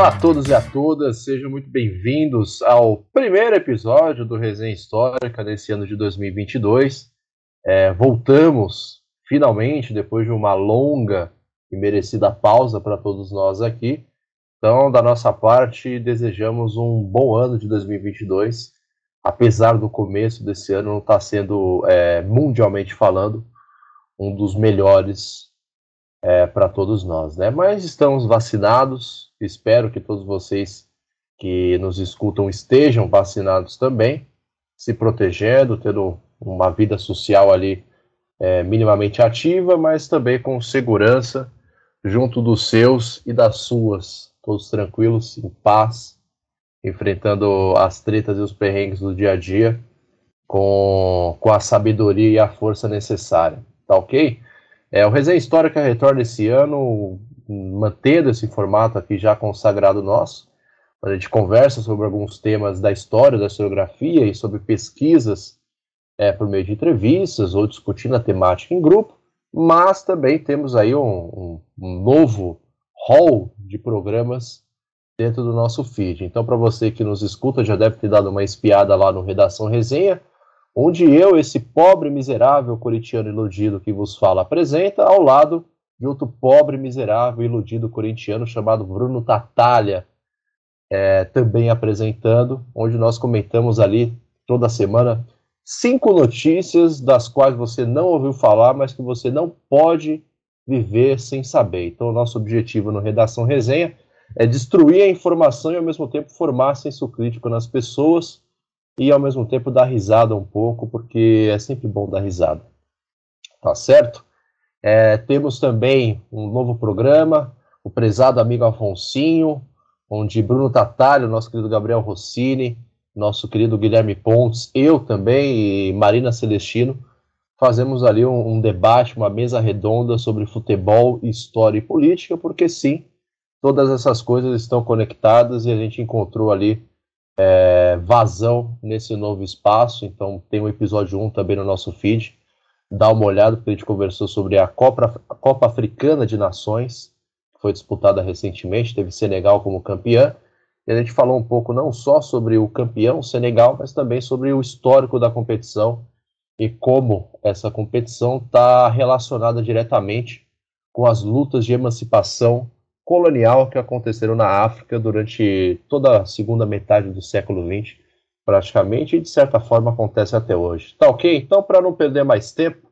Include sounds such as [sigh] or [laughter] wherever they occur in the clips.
Olá a todos e a todas, sejam muito bem-vindos ao primeiro episódio do Resenha Histórica desse ano de 2022. É, voltamos finalmente depois de uma longa e merecida pausa para todos nós aqui. Então, da nossa parte, desejamos um bom ano de 2022, apesar do começo desse ano não estar tá sendo, é, mundialmente falando, um dos melhores é, para todos nós, né? Mas estamos vacinados, espero que todos vocês que nos escutam estejam vacinados também, se protegendo, tendo uma vida social ali é, minimamente ativa, mas também com segurança junto dos seus e das suas, todos tranquilos, em paz, enfrentando as tretas e os perrengues do dia a dia com, com a sabedoria e a força necessária, tá ok? É, o Resenha Histórica retorna esse ano, mantendo esse formato aqui já consagrado nosso. A gente conversa sobre alguns temas da história da historiografia e sobre pesquisas é, por meio de entrevistas ou discutindo a temática em grupo, mas também temos aí um, um, novo hall de programas dentro do nosso feed. Então, para você que nos escuta, já deve ter dado uma espiada lá no Redação Resenha, onde eu, esse pobre miserável corintiano iludido que vos fala, apresenta ao lado de outro pobre miserável iludido corintiano chamado Bruno Tatalha, é, também apresentando, onde nós comentamos ali toda semana cinco notícias das quais você não ouviu falar, mas que você não pode viver sem saber. Então, o nosso objetivo no Redação Resenha é destruir a informação e ao mesmo tempo formar senso crítico nas pessoas e ao mesmo tempo dar risada um pouco, porque é sempre bom dar risada. Tá certo? É, temos também um novo programa, o prezado amigo Afonsinho, onde Bruno Tatalho, nosso querido Gabriel Rossini, nosso querido Guilherme Pontes, eu também e Marina Celestino fazemos ali um, um debate, uma mesa redonda sobre futebol, história e política, porque sim, todas essas coisas estão conectadas e a gente encontrou ali é, vazão nesse novo espaço. Então tem o um episódio 1 também no nosso feed. Dá uma olhada, porque a gente conversou sobre a Copa, a Copa Africana de Nações, que foi disputada recentemente, teve Senegal como campeã. E a gente falou um pouco não só sobre o campeão Senegal, mas também sobre o histórico da competição e como essa competição está relacionada diretamente com as lutas de emancipação colonial que aconteceram na África durante toda a segunda metade do século XX, praticamente, e de certa forma acontece até hoje. Tá ok? Então, para não perder mais tempo,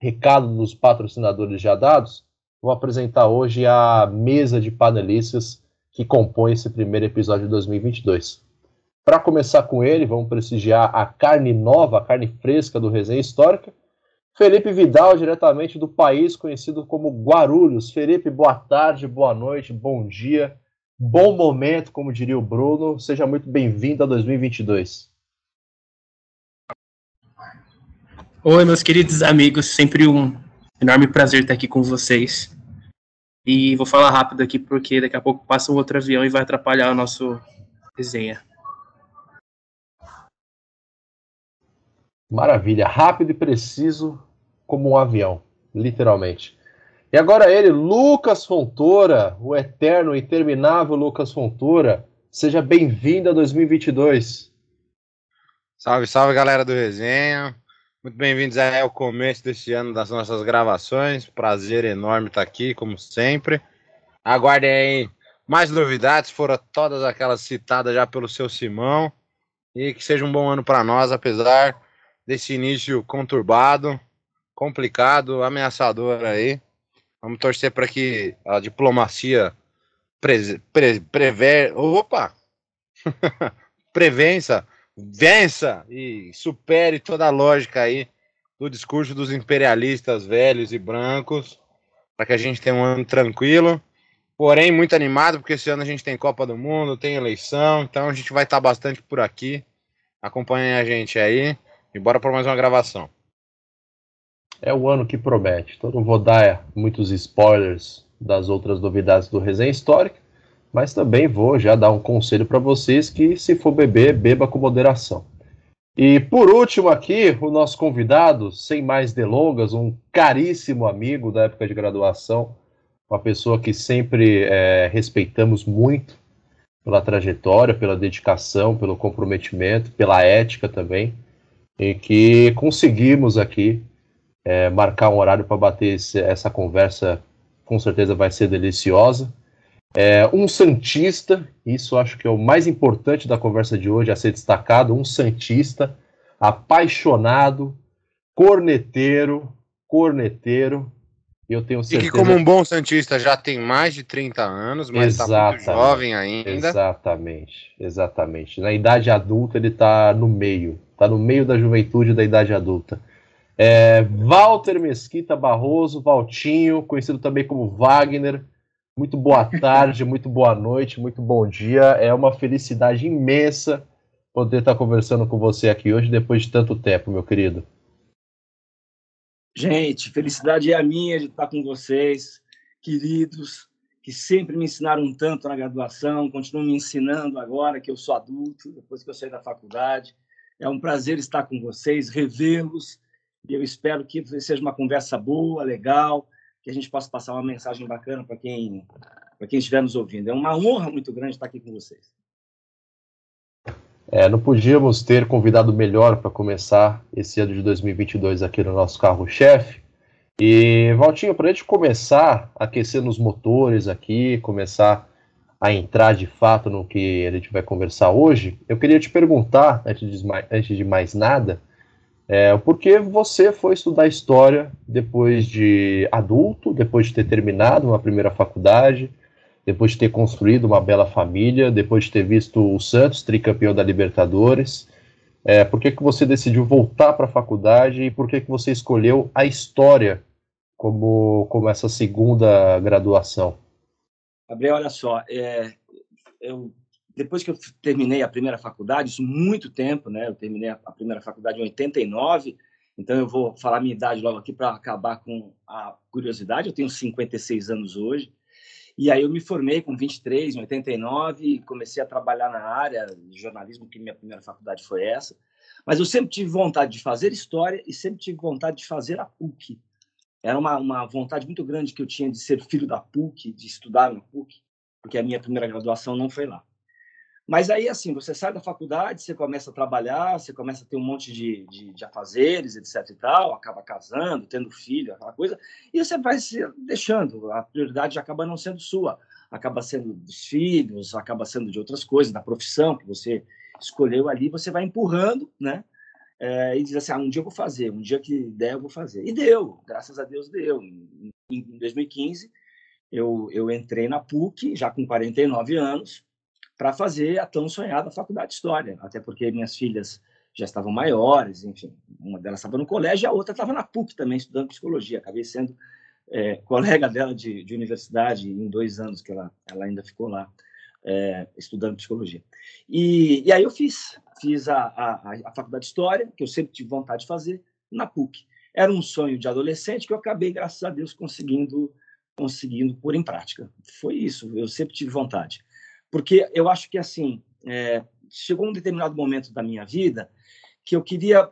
recado dos patrocinadores já dados, vou apresentar hoje a mesa de panelistas que compõe esse primeiro episódio de 2022. Para começar com ele, vamos prestigiar a carne nova, a carne fresca do Resenha Histórica, Felipe Vidal, diretamente do país conhecido como Guarulhos. Felipe, boa tarde, boa noite, bom dia, bom momento, como diria o Bruno. Seja muito bem-vindo a 2022. Oi, meus queridos amigos, sempre um enorme prazer estar aqui com vocês. E vou falar rápido aqui porque daqui a pouco passa um outro avião e vai atrapalhar o nosso resenha. Maravilha, rápido e preciso como um avião, literalmente. E agora ele, Lucas Fontoura, o eterno e interminável Lucas Fontoura. Seja bem-vindo a 2022. Salve, salve, galera do Resenha. Muito bem-vindos ao começo deste ano das nossas gravações. Prazer enorme estar aqui, como sempre. Aguardem aí mais novidades, foram todas aquelas citadas já pelo seu Simão. E que seja um bom ano para nós, apesar desse início conturbado complicado, ameaçador aí. Vamos torcer para que a diplomacia pre, pre, prever, opa, [laughs] prevença, vença e supere toda a lógica aí do discurso dos imperialistas velhos e brancos, para que a gente tenha um ano tranquilo. Porém, muito animado, porque esse ano a gente tem Copa do Mundo, tem eleição, então a gente vai estar bastante por aqui. Acompanhem a gente aí e bora para mais uma gravação é o ano que promete. Então não vou dar muitos spoilers das outras novidades do Resenha Histórica, mas também vou já dar um conselho para vocês que se for beber, beba com moderação. E por último aqui, o nosso convidado, sem mais delongas, um caríssimo amigo da época de graduação, uma pessoa que sempre é, respeitamos muito pela trajetória, pela dedicação, pelo comprometimento, pela ética também, e que conseguimos aqui é, marcar um horário para bater esse, essa conversa, com certeza vai ser deliciosa. É, um Santista, isso acho que é o mais importante da conversa de hoje a ser destacado, um Santista apaixonado, corneteiro, corneteiro, eu tenho certeza... E que como um bom Santista já tem mais de 30 anos, mas está muito jovem ainda. Exatamente, exatamente. Na idade adulta ele está no meio, está no meio da juventude da idade adulta. É, Walter Mesquita Barroso, Valtinho, conhecido também como Wagner. Muito boa [laughs] tarde, muito boa noite, muito bom dia. É uma felicidade imensa poder estar conversando com você aqui hoje depois de tanto tempo, meu querido. Gente, felicidade é a minha de estar com vocês, queridos, que sempre me ensinaram tanto na graduação, continuam me ensinando agora que eu sou adulto, depois que eu saí da faculdade. É um prazer estar com vocês, revê-los, e eu espero que seja uma conversa boa, legal, que a gente possa passar uma mensagem bacana para quem, para quem estiver nos ouvindo. É uma honra muito grande estar aqui com vocês. É, não podíamos ter convidado melhor para começar esse ano de 2022 aqui no nosso carro-chefe. E, Valtinho, para a gente começar aquecendo os motores aqui, começar a entrar de fato no que a gente vai conversar hoje, eu queria te perguntar, antes de mais nada, é, por que você foi estudar história depois de adulto, depois de ter terminado uma primeira faculdade, depois de ter construído uma bela família, depois de ter visto o Santos tricampeão da Libertadores. É, por que, que você decidiu voltar para a faculdade e por que, que você escolheu a história como, como essa segunda graduação? Gabriel, olha só, é, eu, depois que eu terminei a primeira faculdade, isso muito tempo, né? Eu terminei a primeira faculdade em 89, então eu vou falar minha idade logo aqui para acabar com a curiosidade. Eu tenho 56 anos hoje. E aí eu me formei com 23, em 89, e comecei a trabalhar na área de jornalismo, que minha primeira faculdade foi essa. Mas eu sempre tive vontade de fazer história e sempre tive vontade de fazer a PUC. Era uma, uma vontade muito grande que eu tinha de ser filho da PUC, de estudar na PUC, porque a minha primeira graduação não foi lá. Mas aí, assim, você sai da faculdade, você começa a trabalhar, você começa a ter um monte de, de, de afazeres, etc e tal, acaba casando, tendo filho, aquela coisa, e você vai se deixando, a prioridade acaba não sendo sua, acaba sendo dos filhos, acaba sendo de outras coisas, da profissão que você escolheu ali, você vai empurrando, né? É, e diz assim, ah, um dia eu vou fazer, um dia que der eu vou fazer. E deu, graças a Deus deu. Em, em 2015, eu, eu entrei na PUC, já com 49 anos, para fazer a tão sonhada faculdade de História, até porque minhas filhas já estavam maiores, enfim, uma delas estava no colégio e a outra estava na PUC também, estudando psicologia. Acabei sendo é, colega [laughs] dela de, de, universidade em dois anos que ela, ela ainda ficou lá é, estudando psicologia. E, e, aí eu fiz, fiz a, a, a faculdade de História, que eu sempre tive vontade de fazer, na PUC. Era um sonho de adolescente que eu acabei, graças a Deus, conseguindo conseguindo pôr em prática. Foi isso, eu sempre tive vontade. Porque eu acho que, assim, é, chegou um determinado momento da minha vida que eu queria.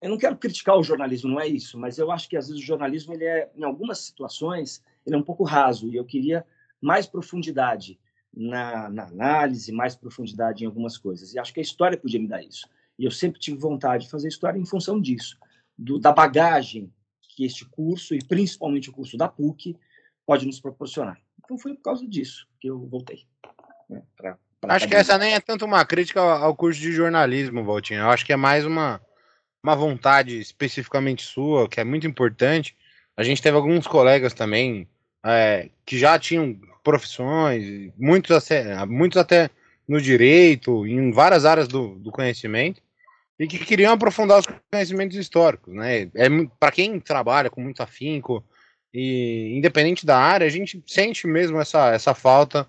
Eu não quero criticar o jornalismo, não é isso, mas eu acho que, às vezes, o jornalismo, ele é, em algumas situações, ele é um pouco raso, e eu queria mais profundidade na, na análise, mais profundidade em algumas coisas. E acho que a história podia me dar isso. E eu sempre tive vontade de fazer história em função disso, do, da bagagem que este curso, e principalmente o curso da PUC, pode nos proporcionar. Então foi por causa disso que eu voltei. Né, pra, pra acho que essa nem é tanto uma crítica ao curso de jornalismo, Valtinho. Eu acho que é mais uma, uma vontade especificamente sua, que é muito importante. A gente teve alguns colegas também é, que já tinham profissões, muitos até, muitos até no direito, em várias áreas do, do conhecimento, e que queriam aprofundar os conhecimentos históricos. Né? É, Para quem trabalha com muito afinco, e independente da área, a gente sente mesmo essa, essa falta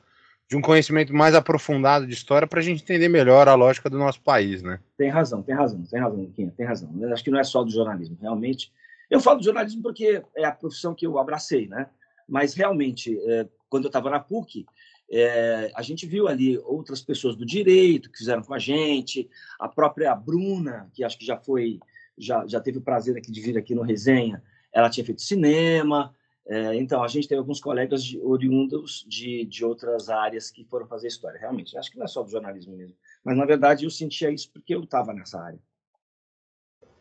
de um conhecimento mais aprofundado de história para a gente entender melhor a lógica do nosso país, né? Tem razão, tem razão, tem razão, Luquinha, tem razão. Eu acho que não é só do jornalismo, realmente. Eu falo do jornalismo porque é a profissão que eu abracei, né? Mas realmente, é, quando eu estava na PUC, é, a gente viu ali outras pessoas do direito que fizeram com a gente, a própria Bruna, que acho que já foi, já, já teve o prazer aqui de vir aqui no resenha, ela tinha feito cinema, É, então, a gente tem alguns colegas de, oriundos de, de outras áreas que foram fazer história, realmente. Acho que não é só do jornalismo mesmo. Mas, na verdade, eu sentia isso porque eu estava nessa área.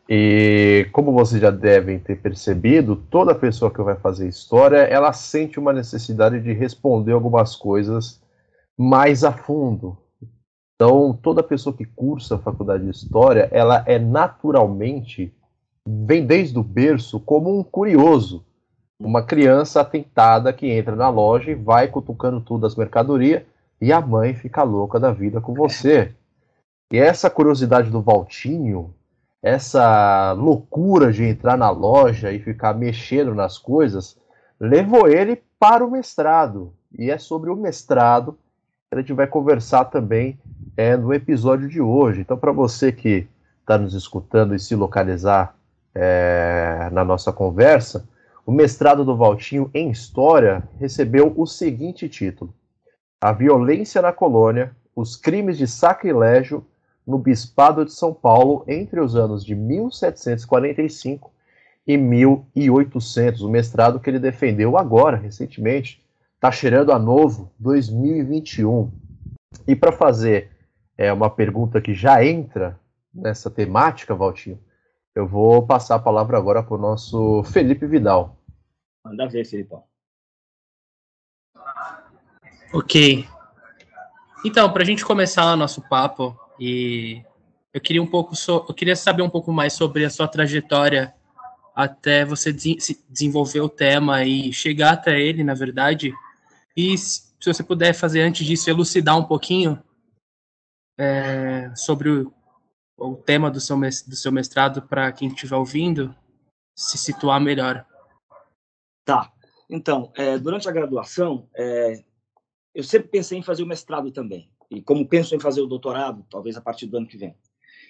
E como vocês já devem ter percebido, toda pessoa que vai fazer história, ela sente uma necessidade de responder algumas coisas mais a fundo. Então, toda pessoa que cursa a faculdade de história, ela é naturalmente vem desde o berço como um curioso, uma criança atentada que entra na loja e vai cutucando tudo as mercadorias e a mãe fica louca da vida com você. E essa curiosidade do Valtinho, essa loucura de entrar na loja e ficar mexendo nas coisas, levou ele para o mestrado. E é sobre o mestrado que a gente vai conversar também é, no episódio de hoje. Então, para você que está nos escutando e se localizar é, na nossa conversa, o mestrado do Valtinho em História recebeu o seguinte título: A Violência na Colônia, os Crimes de Sacrilégio no Bispado de São Paulo entre os anos de 1745 e 1800. O mestrado que ele defendeu agora, recentemente, está cheirando a novo, 2021. E para fazer é, uma pergunta que já entra nessa temática, Valtinho, eu vou passar a palavra agora para o nosso Felipe Vidal. Manda ver, Felipão. Ok. Então, para a gente começar o nosso papo, e eu queria um pouco, so, eu queria saber um pouco mais sobre a sua trajetória até você de desenvolver o tema e chegar até ele, na verdade. E se você puder fazer antes disso, elucidar um pouquinho é, sobre o, o, tema do seu, do seu mestrado para quem estiver ouvindo se situar melhor. Tá. Então, é, durante a graduação, é, eu sempre pensei em fazer o mestrado também. E como penso em fazer o doutorado, talvez a partir do ano que vem.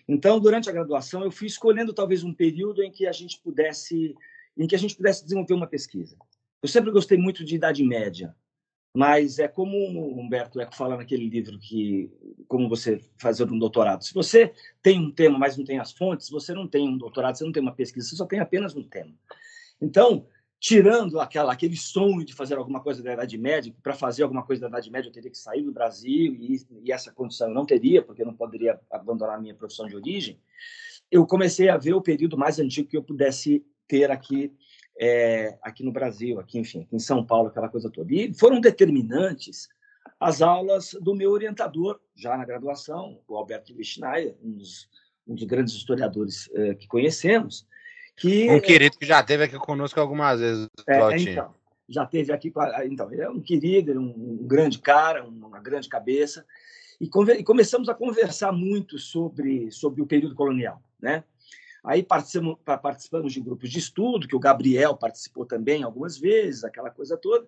Então, durante a graduação, eu fui escolhendo talvez um período em que a gente pudesse, em que a gente pudesse desenvolver uma pesquisa. Eu sempre gostei muito de idade média, mas é como o Humberto Eco fala naquele livro que como você fazer um doutorado. Se você tem um tema, mas não tem as fontes, você não tem um doutorado, você não tem uma pesquisa, você só tem apenas um tema. Então, tirando aquela, aquele sonho de fazer alguma coisa da Idade Média, para fazer alguma coisa da Idade Média eu teria que sair do Brasil, e, e, essa condição eu não teria, porque eu não poderia abandonar a minha profissão de origem, eu comecei a ver o período mais antigo que eu pudesse ter aqui, é, aqui no Brasil, aqui, enfim, em São Paulo, aquela coisa toda. E foram determinantes as aulas do meu orientador, já na graduação, o Alberto Schneider, um dos, um dos grandes historiadores é, que conhecemos, que, um querido que já teve aqui conosco algumas vezes. É, então, já teve aqui. Então, ele é um querido, ele é um, um grande cara, uma grande cabeça. E, e, começamos a conversar muito sobre, sobre o período colonial. Né? Aí participamos, participamos de grupos de estudo, que o Gabriel participou também algumas vezes, aquela coisa toda.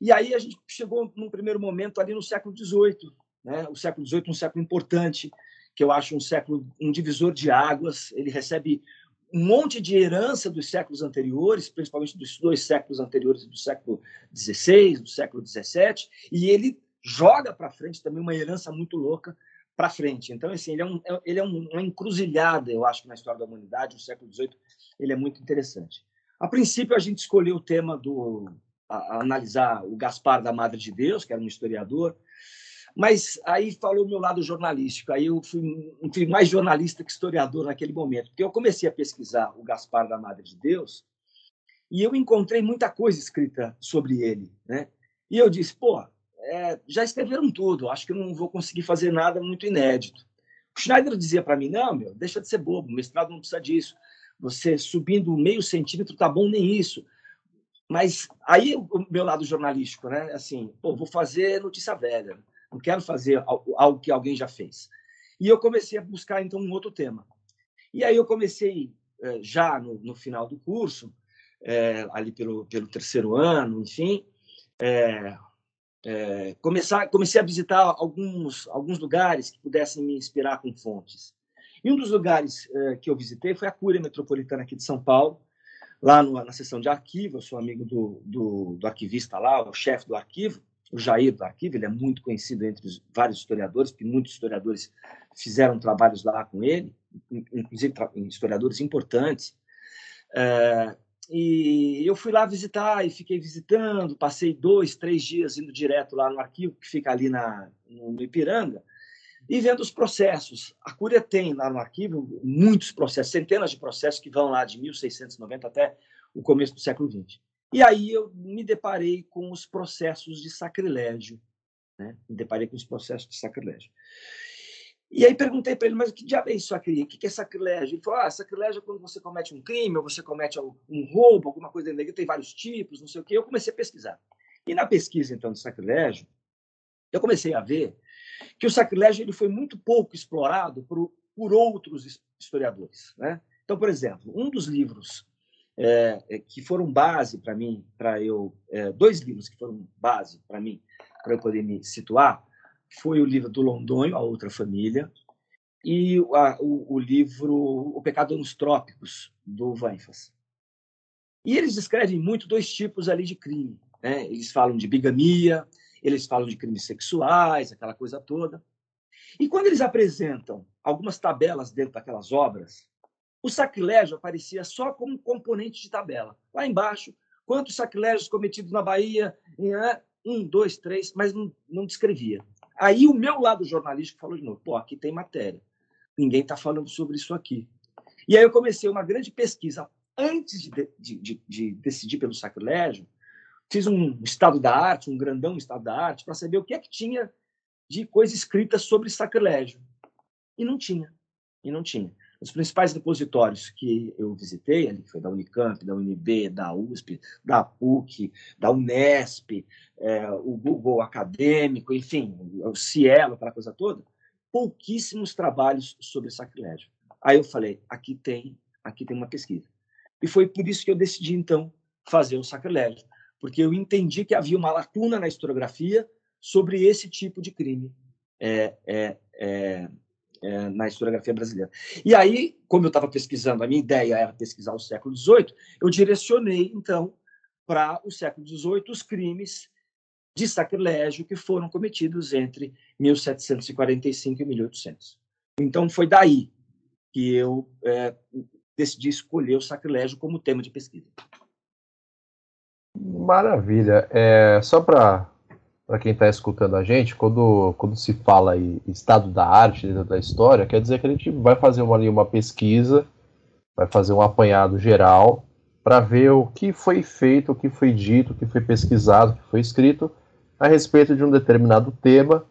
E aí a gente chegou num primeiro momento ali no século XVIII, né? O século XVIII é um século importante, que eu acho um século um divisor de águas. Ele recebe um monte de herança dos séculos anteriores, principalmente dos dois séculos anteriores, do século XVI, do século XVII, e ele joga para frente também uma herança muito louca para frente. Então, assim, ele é, um, é, ele é uma encruzilhada, eu acho, na história da humanidade. O século XVIII ele é muito interessante. A princípio, a gente escolheu o tema do a, a analisar o Gaspar da Madre de Deus, que era um historiador, mas aí falou o meu lado jornalístico. Aí eu fui, fui, mais jornalista que historiador naquele momento, porque eu comecei a pesquisar o Gaspar da Madre de Deus e eu encontrei muita coisa escrita sobre ele, né? E eu disse, pô, é, já escreveram tudo. Acho que eu não vou conseguir fazer nada muito inédito. O Schneider dizia para mim, não, meu, deixa de ser bobo. Mestrado não precisa disso. Você subindo meio centímetro tá bom nem isso. Mas aí o meu lado jornalístico, né? Assim, pô, vou fazer notícia velha não quero fazer algo que alguém já fez. E eu comecei a buscar, então, um outro tema. E aí eu comecei, eh, já no, no final do curso, é, ali pelo, pelo terceiro ano, enfim, é, é, começar, comecei a visitar alguns, alguns lugares que pudessem me inspirar com fontes. E um dos lugares que eu visitei foi a Cúria Metropolitana aqui de São Paulo, lá no, na seção de arquivo. Eu sou amigo do, do, do arquivista lá, o chefe do arquivo o Jair do Arquivo, ele é muito conhecido entre os vários historiadores, porque muitos historiadores fizeram trabalhos lá com ele, inclusive historiadores importantes. É, e eu fui lá visitar e fiquei visitando, passei dois, três dias indo direto lá no arquivo que fica ali na, no Ipiranga e vendo os processos. A Cúria tem lá no arquivo muitos processos, centenas de processos que vão lá de 1690 até o começo do século XX. E aí eu me deparei com os processos de sacrilégio, né? Me deparei com os processos de sacrilégio. E aí perguntei para ele, mas o que diabo é isso aqui? O que é sacrilégio? Ele falou, ah, sacrilégio é quando você comete um crime, ou você comete um roubo, alguma coisa negra, tem vários tipos, não sei o quê. Eu comecei a pesquisar. E na pesquisa, então, de sacrilégio, eu comecei a ver que o sacrilégio ele foi muito pouco explorado por, por outros historiadores. Né? Então, por exemplo, um dos livros é, é que foram base para mim, para eu, é, dois livros que foram base para mim, para eu poder me situar, foi o livro do Londonho, A Outra Família, e a, o, o, livro O Pecado nos Trópicos, do Vanfas. E eles descrevem muito dois tipos ali de crime. Né? Eles falam de bigamia, eles falam de crimes sexuais, aquela coisa toda. E quando eles apresentam algumas tabelas dentro daquelas obras, o sacrilégio aparecia só como componente de tabela. Lá embaixo, quantos sacrilégios cometidos na Bahia? Um, dois, três, mas não, não descrevia. Aí o meu lado jornalístico falou de novo: pô, aqui tem matéria. Ninguém está falando sobre isso aqui. E aí eu comecei uma grande pesquisa. Antes de, de, de, de decidir pelo sacrilégio, fiz um estado da arte, um grandão estado da arte, para saber o que é que tinha de coisa escrita sobre sacrilégio. E não tinha. E não tinha. Os principais depositórios que eu visitei, ali, que foi da Unicamp, da UNB, da USP, da PUC, da Unesp, é, o Google Acadêmico, enfim, o Cielo, aquela coisa toda, pouquíssimos trabalhos sobre sacrilégio. Aí eu falei, aqui tem, aqui tem uma pesquisa. E foi por isso que eu decidi, então, fazer o sacrilégio, porque eu entendi que havia uma lacuna na historiografia sobre esse tipo de crime. É, é, é, na historiografia brasileira. E aí, como eu estava pesquisando, a minha ideia era pesquisar o século XVIII, eu direcionei, então, para o século XVIII os crimes de sacrilégio que foram cometidos entre 1745 e 1800. Então, foi daí que eu é, decidi escolher o sacrilégio como tema de pesquisa. Maravilha. É, só para para quem está escutando a gente, quando, quando se fala em estado da arte dentro da história, quer dizer que a gente vai fazer uma, ali uma pesquisa, vai fazer um apanhado geral para ver o que foi feito, o que foi dito, o que foi pesquisado, o que foi escrito a respeito de um determinado tema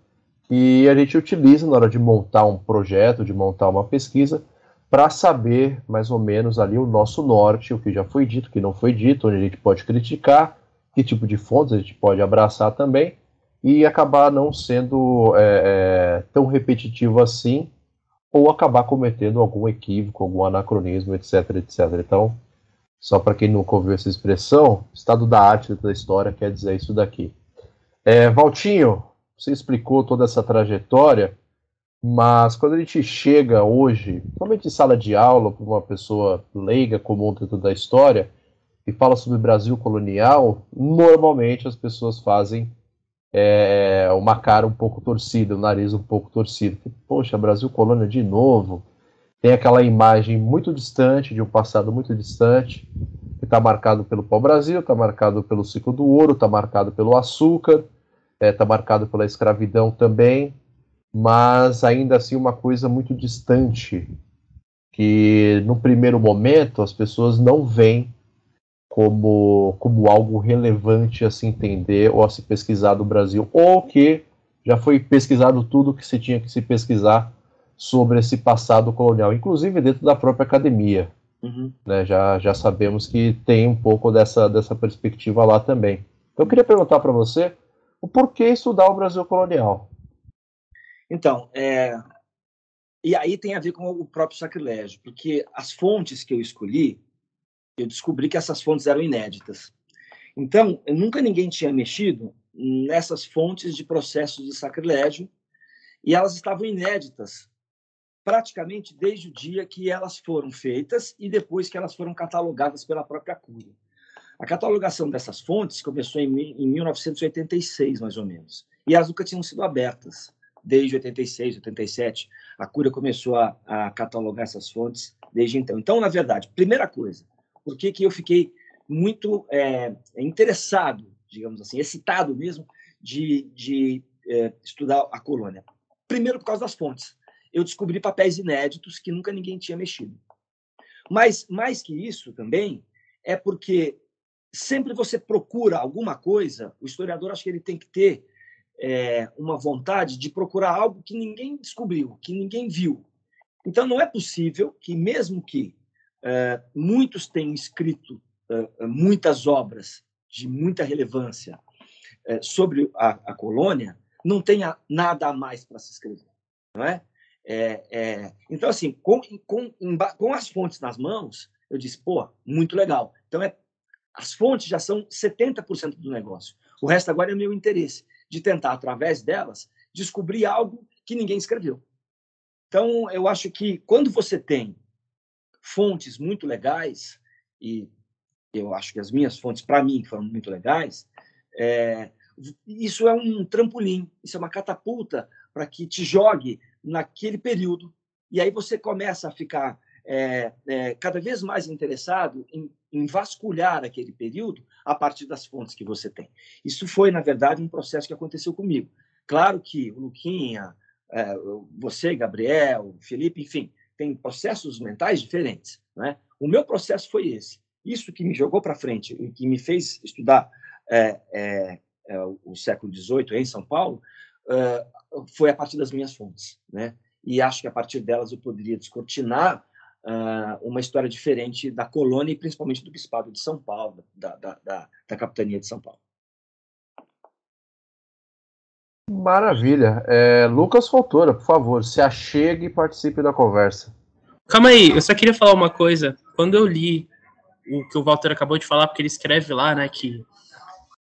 que a gente utiliza na hora de montar um projeto, de montar uma pesquisa, para saber mais ou menos ali o nosso norte, o que já foi dito, o que não foi dito, onde a gente pode criticar, que tipo de fontes a gente pode abraçar também, e acabar não sendo é, é, tão repetitivo assim, ou acabar cometendo algum equívoco, algum anacronismo, etc, etc. Então, só para quem nunca ouviu essa expressão, estado da arte da história quer dizer isso daqui. É, Valtinho, você explicou toda essa trajetória, mas quando a gente chega hoje, principalmente em sala de aula, para uma pessoa leiga comum dentro da história, e fala sobre Brasil colonial, normalmente as pessoas fazem é, uma cara um pouco torcida, o nariz um pouco torcido. Poxa, Brasil colônia de novo. Tem aquela imagem muito distante, de um passado muito distante, que está marcado pelo pau-brasil, está marcado pelo ciclo do ouro, está marcado pelo açúcar, está é, tá marcado pela escravidão também, mas ainda assim uma coisa muito distante, que no primeiro momento as pessoas não veem como, como algo relevante a se entender ou a se pesquisar do Brasil, ou que já foi pesquisado tudo que se tinha que se pesquisar sobre esse passado colonial, inclusive dentro da própria academia. Uhum. Né, já, já sabemos que tem um pouco dessa, dessa perspectiva lá também. Então, eu queria perguntar para você o porquê estudar o Brasil colonial. Então, é... e aí tem a ver com o próprio sacrilégio, porque as fontes que eu escolhi eu descobri que essas fontes eram inéditas. Então, nunca ninguém tinha mexido nessas fontes de processos de sacrilégio e elas estavam inéditas praticamente desde o dia que elas foram feitas e depois que elas foram catalogadas pela própria Cúria. A catalogação dessas fontes começou em, em 1986, mais ou menos, e elas nunca tinham sido abertas desde 86, 87. A Cúria começou a, a catalogar essas fontes desde então. Então, na verdade, primeira coisa, por que, que eu fiquei muito é, interessado, digamos assim, excitado mesmo de, de é, estudar a colônia. Primeiro, por causa das fontes. Eu descobri papéis inéditos que nunca ninguém tinha mexido. Mas, mais que isso também, é porque sempre você procura alguma coisa, o historiador acho que ele tem que ter é, uma vontade de procurar algo que ninguém descobriu, que ninguém viu. Então, não é possível que, mesmo que é, muitos tenham escrito é, muitas obras de muita relevância é, sobre a, a, colônia, não tenha nada a mais para se escrever. Não é? É, é, então, assim, com, com, com as fontes nas mãos, eu disse, pô, muito legal. Então, é, as fontes já são 70% do negócio. O resto agora é meu interesse de tentar, através delas, descobrir algo que ninguém escreveu. Então, eu acho que quando você tem fontes muito legais, e eu acho que as minhas fontes, para mim, foram muito legais, é, isso é um trampolim, isso é uma catapulta para que te jogue naquele período. E aí você começa a ficar é, é, cada vez mais interessado em, em, vasculhar aquele período a partir das fontes que você tem. Isso foi, na verdade, um processo que aconteceu comigo. Claro que o Luquinha, é, você, Gabriel, Felipe, enfim, tem processos mentais diferentes. Né? O meu processo foi esse. Isso que me jogou para frente e que me fez estudar é, é, é, o século XVIII em São Paulo foi a partir das minhas fontes. Né? E acho que a partir delas eu poderia descortinar uma história diferente da colônia e principalmente do Bispado de São Paulo, da, da, da, da capitania de São Paulo. Maravilha. É, Lucas Fontoura, por favor, se achegue e participe da conversa. Calma aí, eu só queria falar uma coisa. Quando eu li o que o Walter acabou de falar, porque ele escreve lá, né, que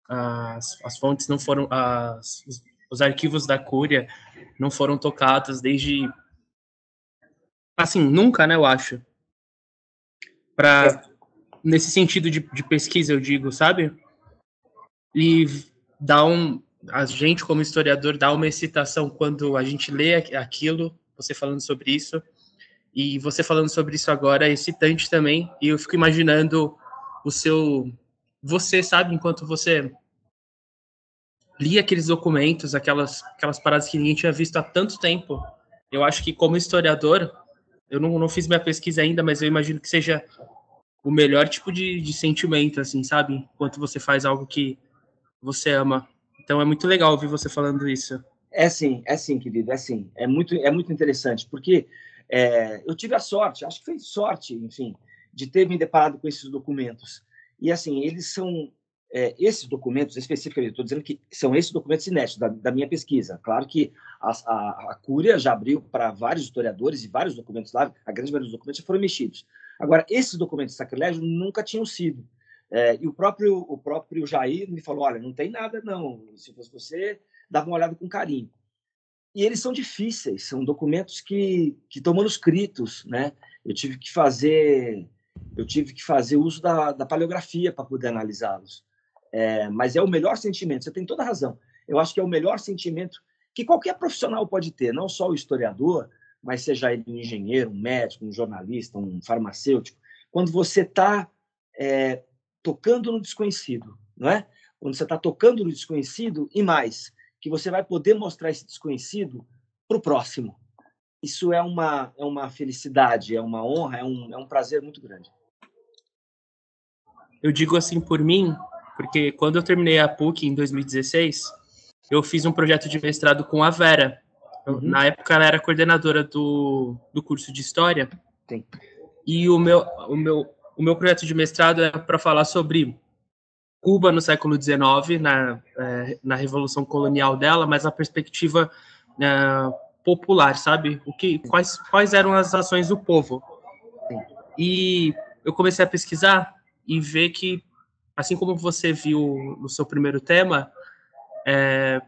as, as fontes não foram, as, os, os arquivos da Cúria não foram tocados desde, assim, nunca, né, eu acho. Para é. nesse sentido de, de pesquisa, eu digo, sabe? E dá um, a gente como historiador dá uma excitação quando a gente lê aquilo, você falando sobre isso, e você falando sobre isso agora é excitante também, e eu fico imaginando o seu você sabe enquanto você lia aqueles documentos, aquelas aquelas paradas que ninguém tinha visto há tanto tempo. Eu acho que como historiador, eu não, não fiz minha pesquisa ainda, mas eu imagino que seja o melhor tipo de, de sentimento, assim, sabe? Enquanto você faz algo que você ama. Então é muito legal ouvir você falando isso. É sim, é sim, querido, é sim. É muito, é muito interessante, porque é, eu tive a sorte, acho que foi sorte, enfim, de ter me deparado com esses documentos. E assim, eles são é, esses documentos especificamente, estou dizendo que são esses documentos inéditos da, da minha pesquisa. Claro que a, a, a Cúria já abriu para vários historiadores e vários documentos lá, a grande maioria dos documentos já foram mexidos. Agora, esses documentos de sacrilégio nunca tinham sido. É, e o próprio, o próprio Jair me falou: olha, não tem nada, não. Se fosse você, dava uma olhada com carinho. E eles são difíceis, são documentos que, que estão manuscritos, né? Eu tive que fazer eu tive que fazer uso da, da paleografia para poder analisá-los. É, mas é o melhor sentimento, você tem toda a razão. Eu acho que é o melhor sentimento que qualquer profissional pode ter, não só o historiador, mas seja ele um engenheiro, um médico, um jornalista, um farmacêutico. Quando você está é, tocando no desconhecido, não é? Quando você está tocando no desconhecido e mais, que você vai poder mostrar esse desconhecido para o próximo. Isso é uma, é uma felicidade, é uma honra, é um, é um prazer muito grande. Eu digo assim por mim, porque quando eu terminei a PUC em 2016, eu fiz um projeto de mestrado com a Vera. Uhum. Na época ela era coordenadora do, do curso de História. Sim. E o meu, o meu o meu projeto de mestrado é para falar sobre Cuba no século XIX, na, é, na revolução colonial dela, mas a perspectiva é, popular, sabe? O que, quais, quais eram as ações do povo? E eu comecei a pesquisar e ver que, assim como você viu no seu primeiro tema, é,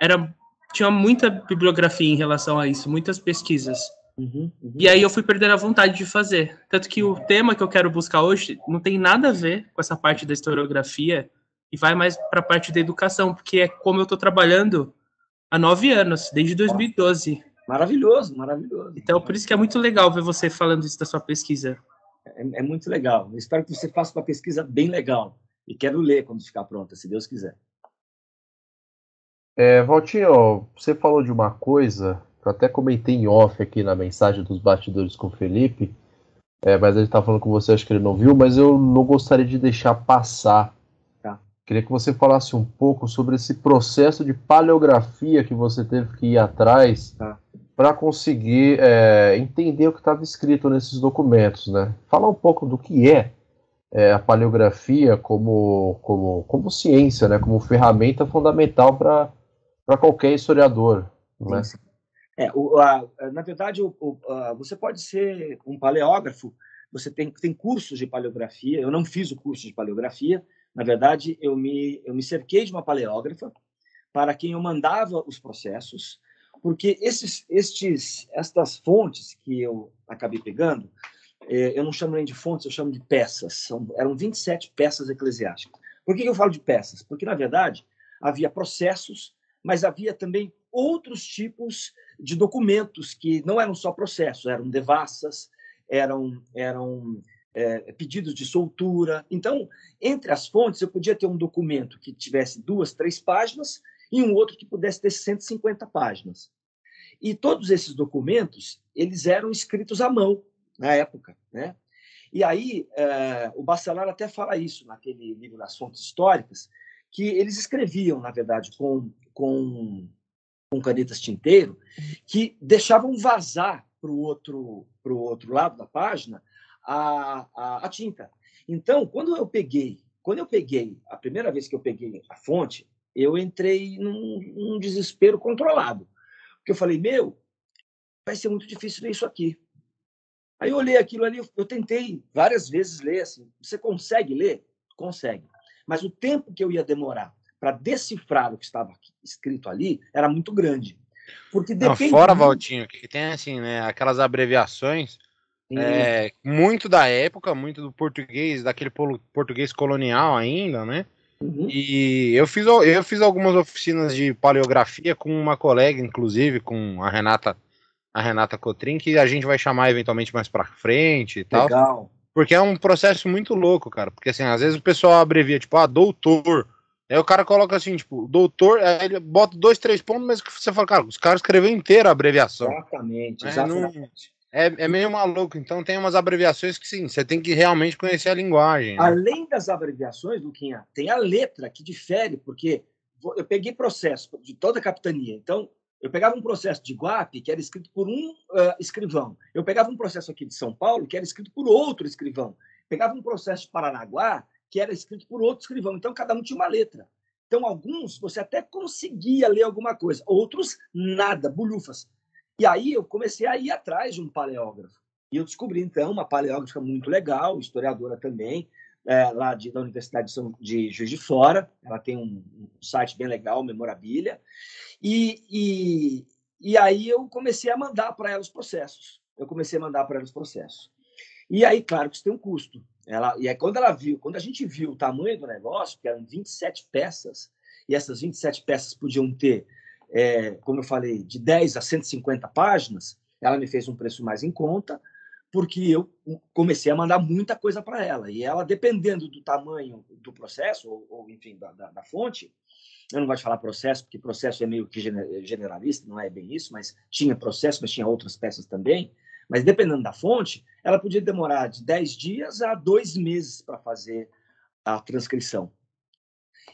era tinha muita bibliografia em relação a isso, muitas pesquisas. Uhum, uhum. E aí eu fui perdendo a vontade de fazer. Tanto que o tema que eu quero buscar hoje não tem nada a ver com essa parte da historiografia e vai mais para a parte da educação, porque é como eu estou trabalhando há nove anos, desde 2012. Maravilhoso, maravilhoso. Então, por isso que é muito legal ver você falando isso da sua pesquisa. É, é muito legal. Eu espero que você faça uma pesquisa bem legal. E quero ler quando ficar pronta, se Deus quiser. É, Valtinho, você falou de uma coisa eu até comentei em off aqui na mensagem dos bastidores com o Felipe, é, mas ele está falando com você, acho que ele não viu, mas eu não gostaria de deixar passar. Tá. Queria que você falasse um pouco sobre esse processo de paleografia que você teve que ir atrás tá. para conseguir é, entender o que estava escrito nesses documentos, né? Fala um pouco do que é é, a paleografia como, como, como ciência, né, como ferramenta fundamental para qualquer historiador. Né? É, o, a, na verdade, o, o, a, você pode ser um paleógrafo, você tem, tem cursos de paleografia, eu não fiz o curso de paleografia, na verdade, eu me, eu me cerquei de uma paleógrafa para quem eu mandava os processos, porque esses, estes, estas fontes que eu acabei pegando, é, eu não chamo nem de fontes, eu chamo de peças. São, eram 27 peças eclesiásticas. Por que eu falo de peças? Porque, na verdade, havia processos, mas havia também outros tipos de documentos que não eram só processos, eram devassas, eram, eram é, pedidos de soltura. Então, entre as fontes, eu podia ter um documento que tivesse duas, três páginas e um outro que pudesse ter 150 páginas. E todos esses documentos, eles eram escritos à mão, na época. Né? E aí, é, o Bacelar até fala isso naquele livro das fontes históricas, que eles escreviam, na verdade, com, com, com canetas tinteiro, que deixavam vazar para o outro, outro lado da página a, a, a tinta. Então, quando eu peguei, quando eu peguei, a primeira vez que eu peguei a fonte, eu entrei num, num desespero controlado. Porque eu falei, meu, vai ser muito difícil ler isso aqui. Aí eu olhei aquilo ali, eu tentei várias vezes ler assim. Você consegue ler? Consegue. Mas o tempo que eu ia demorar para decifrar o que estava escrito ali era muito grande. Porque depende Não, fora, Valtinho, que tem assim, né, aquelas abreviações é, muito da época, muito do português, daquele português colonial ainda, né? Uhum. E eu fiz, eu fiz algumas oficinas de paleografia com uma colega, inclusive, com a Renata a Renata Cotrim, que a gente vai chamar eventualmente mais pra frente e tal. Legal. Porque é um processo muito louco, cara. Porque assim, às vezes o pessoal abrevia, tipo, ah, doutor. Aí o cara coloca assim, tipo, doutor, aí ele bota dois, três pontos, mas você fala, cara, os caras escreveram inteira a abreviação. Exatamente, é, exatamente. Não, é, é meio maluco, então tem umas abreviações que sim, você tem que realmente conhecer a linguagem. Né? Além das abreviações, Luquinha, tem a letra que difere, porque eu peguei processo de toda a capitania, então eu pegava um processo de Guape que era escrito por um uh, escrivão. Eu pegava um processo aqui de São Paulo que era escrito por outro escrivão. Pegava um processo de Paranaguá que era escrito por outro escrivão. Então, cada um tinha uma letra. Então, alguns você até conseguia ler alguma coisa, outros nada, bolhufas. E aí eu comecei a ir atrás de um paleógrafo. E eu descobri, então, uma paleógrafa muito legal, historiadora também, é, lá de, da Universidade de, São, de Juiz de Fora. Ela tem um, um site bem legal, Memorabilia. E, e, e aí eu comecei a mandar para ela os processos. Eu comecei a mandar para ela os processos. E aí, claro que isso tem um custo. Ela, e aí, quando ela viu, quando a gente viu o tamanho do negócio, que eram 27 peças, e essas 27 peças podiam ter, é, como eu falei, de 10 a 150 páginas, ela me fez um preço mais em conta, porque eu comecei a mandar muita coisa para ela. E ela, dependendo do tamanho do processo, ou, ou enfim, da, da, da, fonte, eu não gosto de falar processo, porque processo é meio que generalista, não é bem isso, mas tinha processo, mas tinha outras peças também. Mas dependendo da fonte, ela podia demorar de 10 dias a dois meses para fazer a transcrição.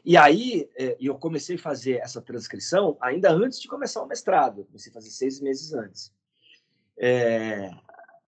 E aí é, eu comecei a fazer essa transcrição ainda antes de começar o mestrado. Eu comecei a fazer seis meses antes. É,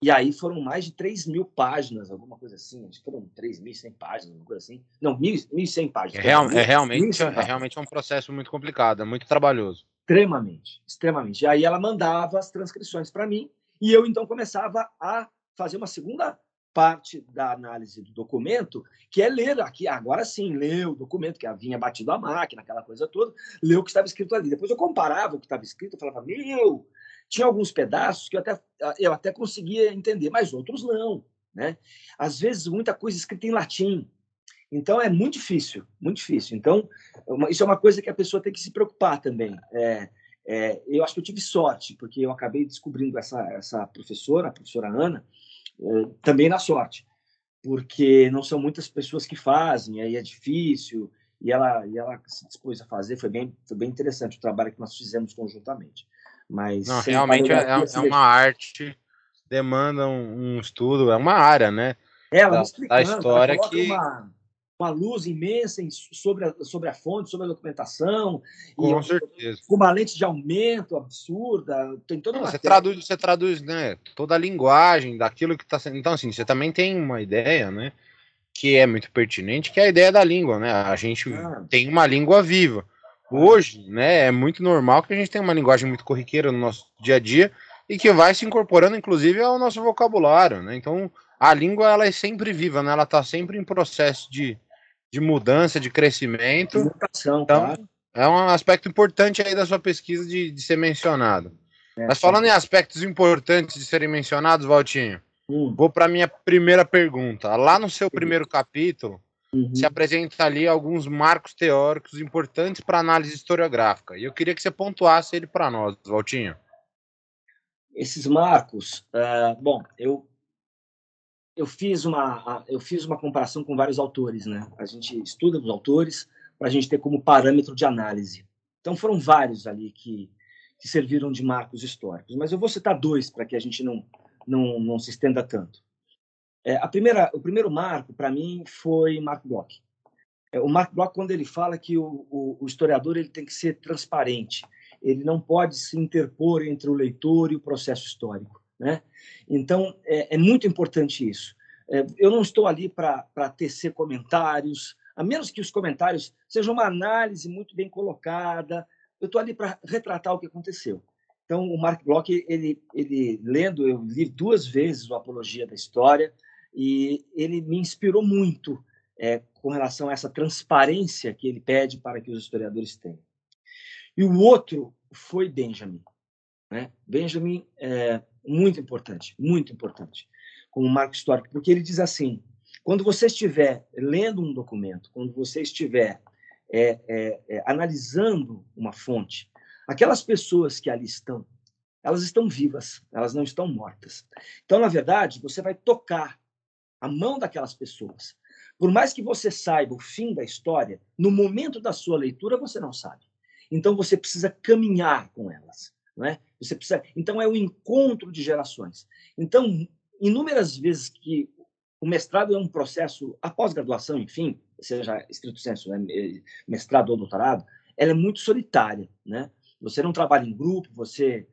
e aí foram mais de 3 mil páginas, alguma coisa assim. Acho que foram 3.100 páginas, alguma coisa assim. Não, 1.100 páginas. É, real, é realmente, é realmente um processo muito complicado, é muito trabalhoso. Extremamente, extremamente. E aí ela mandava as transcrições para mim e eu então começava a fazer uma segunda parte da análise do documento, que é ler aqui, agora sim, ler o documento, que vinha batido a máquina, aquela coisa toda, ler o que estava escrito ali. Depois eu comparava o que estava escrito, eu falava, meu, tinha alguns pedaços que eu até, eu até conseguia entender, mas outros não. Né? Às vezes, muita coisa escrita em latim. Então, é muito difícil, muito difícil. Então, isso é uma coisa que a pessoa tem que se preocupar também. É, é, eu acho que eu tive sorte, porque eu acabei descobrindo essa, essa professora, a professora Ana, é, também na sorte. porque não são muitas pessoas que fazem, aí é difícil, e ela, e ela se dispôs a fazer, foi bem, foi bem interessante o trabalho que nós fizemos conjuntamente. Mas não, realmente é, é, é uma arte, demanda um, um, estudo, é uma área, né? É, ela da, da história que uma, uma luz imensa sobre a, sobre a fonte, sobre a documentação. Com e, certeza. Com uma lente de aumento absurda. Tem toda uma você traduz, você traduz né, toda a linguagem daquilo que está sendo. Então, assim, você também tem uma ideia, né? Que é muito pertinente, que é a ideia da língua, né? A gente ah. tem uma língua viva. Hoje, né, é muito normal que a gente tenha uma linguagem muito corriqueira no nosso dia a dia e que vai se incorporando, inclusive, ao nosso vocabulário, né? Então, a língua, ela é sempre viva, né? Ela está sempre em processo de, de mudança, de crescimento. Mutação, então, claro. É um aspecto importante aí da sua pesquisa de, de ser mencionado. É, Mas falando sim. em aspectos importantes de serem mencionados, Valtinho, hum. vou para minha primeira pergunta. Lá no seu primeiro capítulo, uhum. se apresenta ali alguns marcos teóricos importantes para análise historiográfica. E eu queria que você pontuasse ele para nós, Valtinho. Esses marcos, uh, bom, eu eu fiz uma eu fiz uma comparação com vários autores, né? A gente estuda os autores para a gente ter como parâmetro de análise. Então foram vários ali que, que serviram de marcos históricos, mas eu vou citar dois para que a gente não não, não se estenda tanto. É, a primeira o primeiro marco para mim foi Mark Bloch. É, o Mark Bloch quando ele fala que o, o, o historiador ele tem que ser transparente, ele não pode se interpor entre o leitor e o processo histórico. Né? Então, é, é muito importante isso. É, eu não estou ali para tecer comentários, a menos que os comentários sejam uma análise muito bem colocada. Eu estou ali para retratar o que aconteceu. Então, o Mark Bloch, ele, ele lendo, eu li duas vezes o Apologia da História, e ele me inspirou muito é, com relação a essa transparência que ele pede para que os historiadores tenham. E o outro foi Benjamin. Né? Benjamin é muito importante, muito importante, como marco histórico, porque ele diz assim: quando você estiver lendo um documento, quando você estiver é, é, é, analisando uma fonte, aquelas pessoas que ali estão, elas estão vivas, elas não estão mortas. Então, na verdade, você vai tocar a mão daquelas pessoas. Por mais que você saiba o fim da história, no momento da sua leitura você não sabe. Então você precisa caminhar com elas, não é? Você precisa. Então é o encontro de gerações. Então, inúmeras vezes que o mestrado é um processo, a pós-graduação, enfim, seja estrito senso, né, mestrado ou doutorado, ela é muito solitária, né? Você não trabalha em grupo, você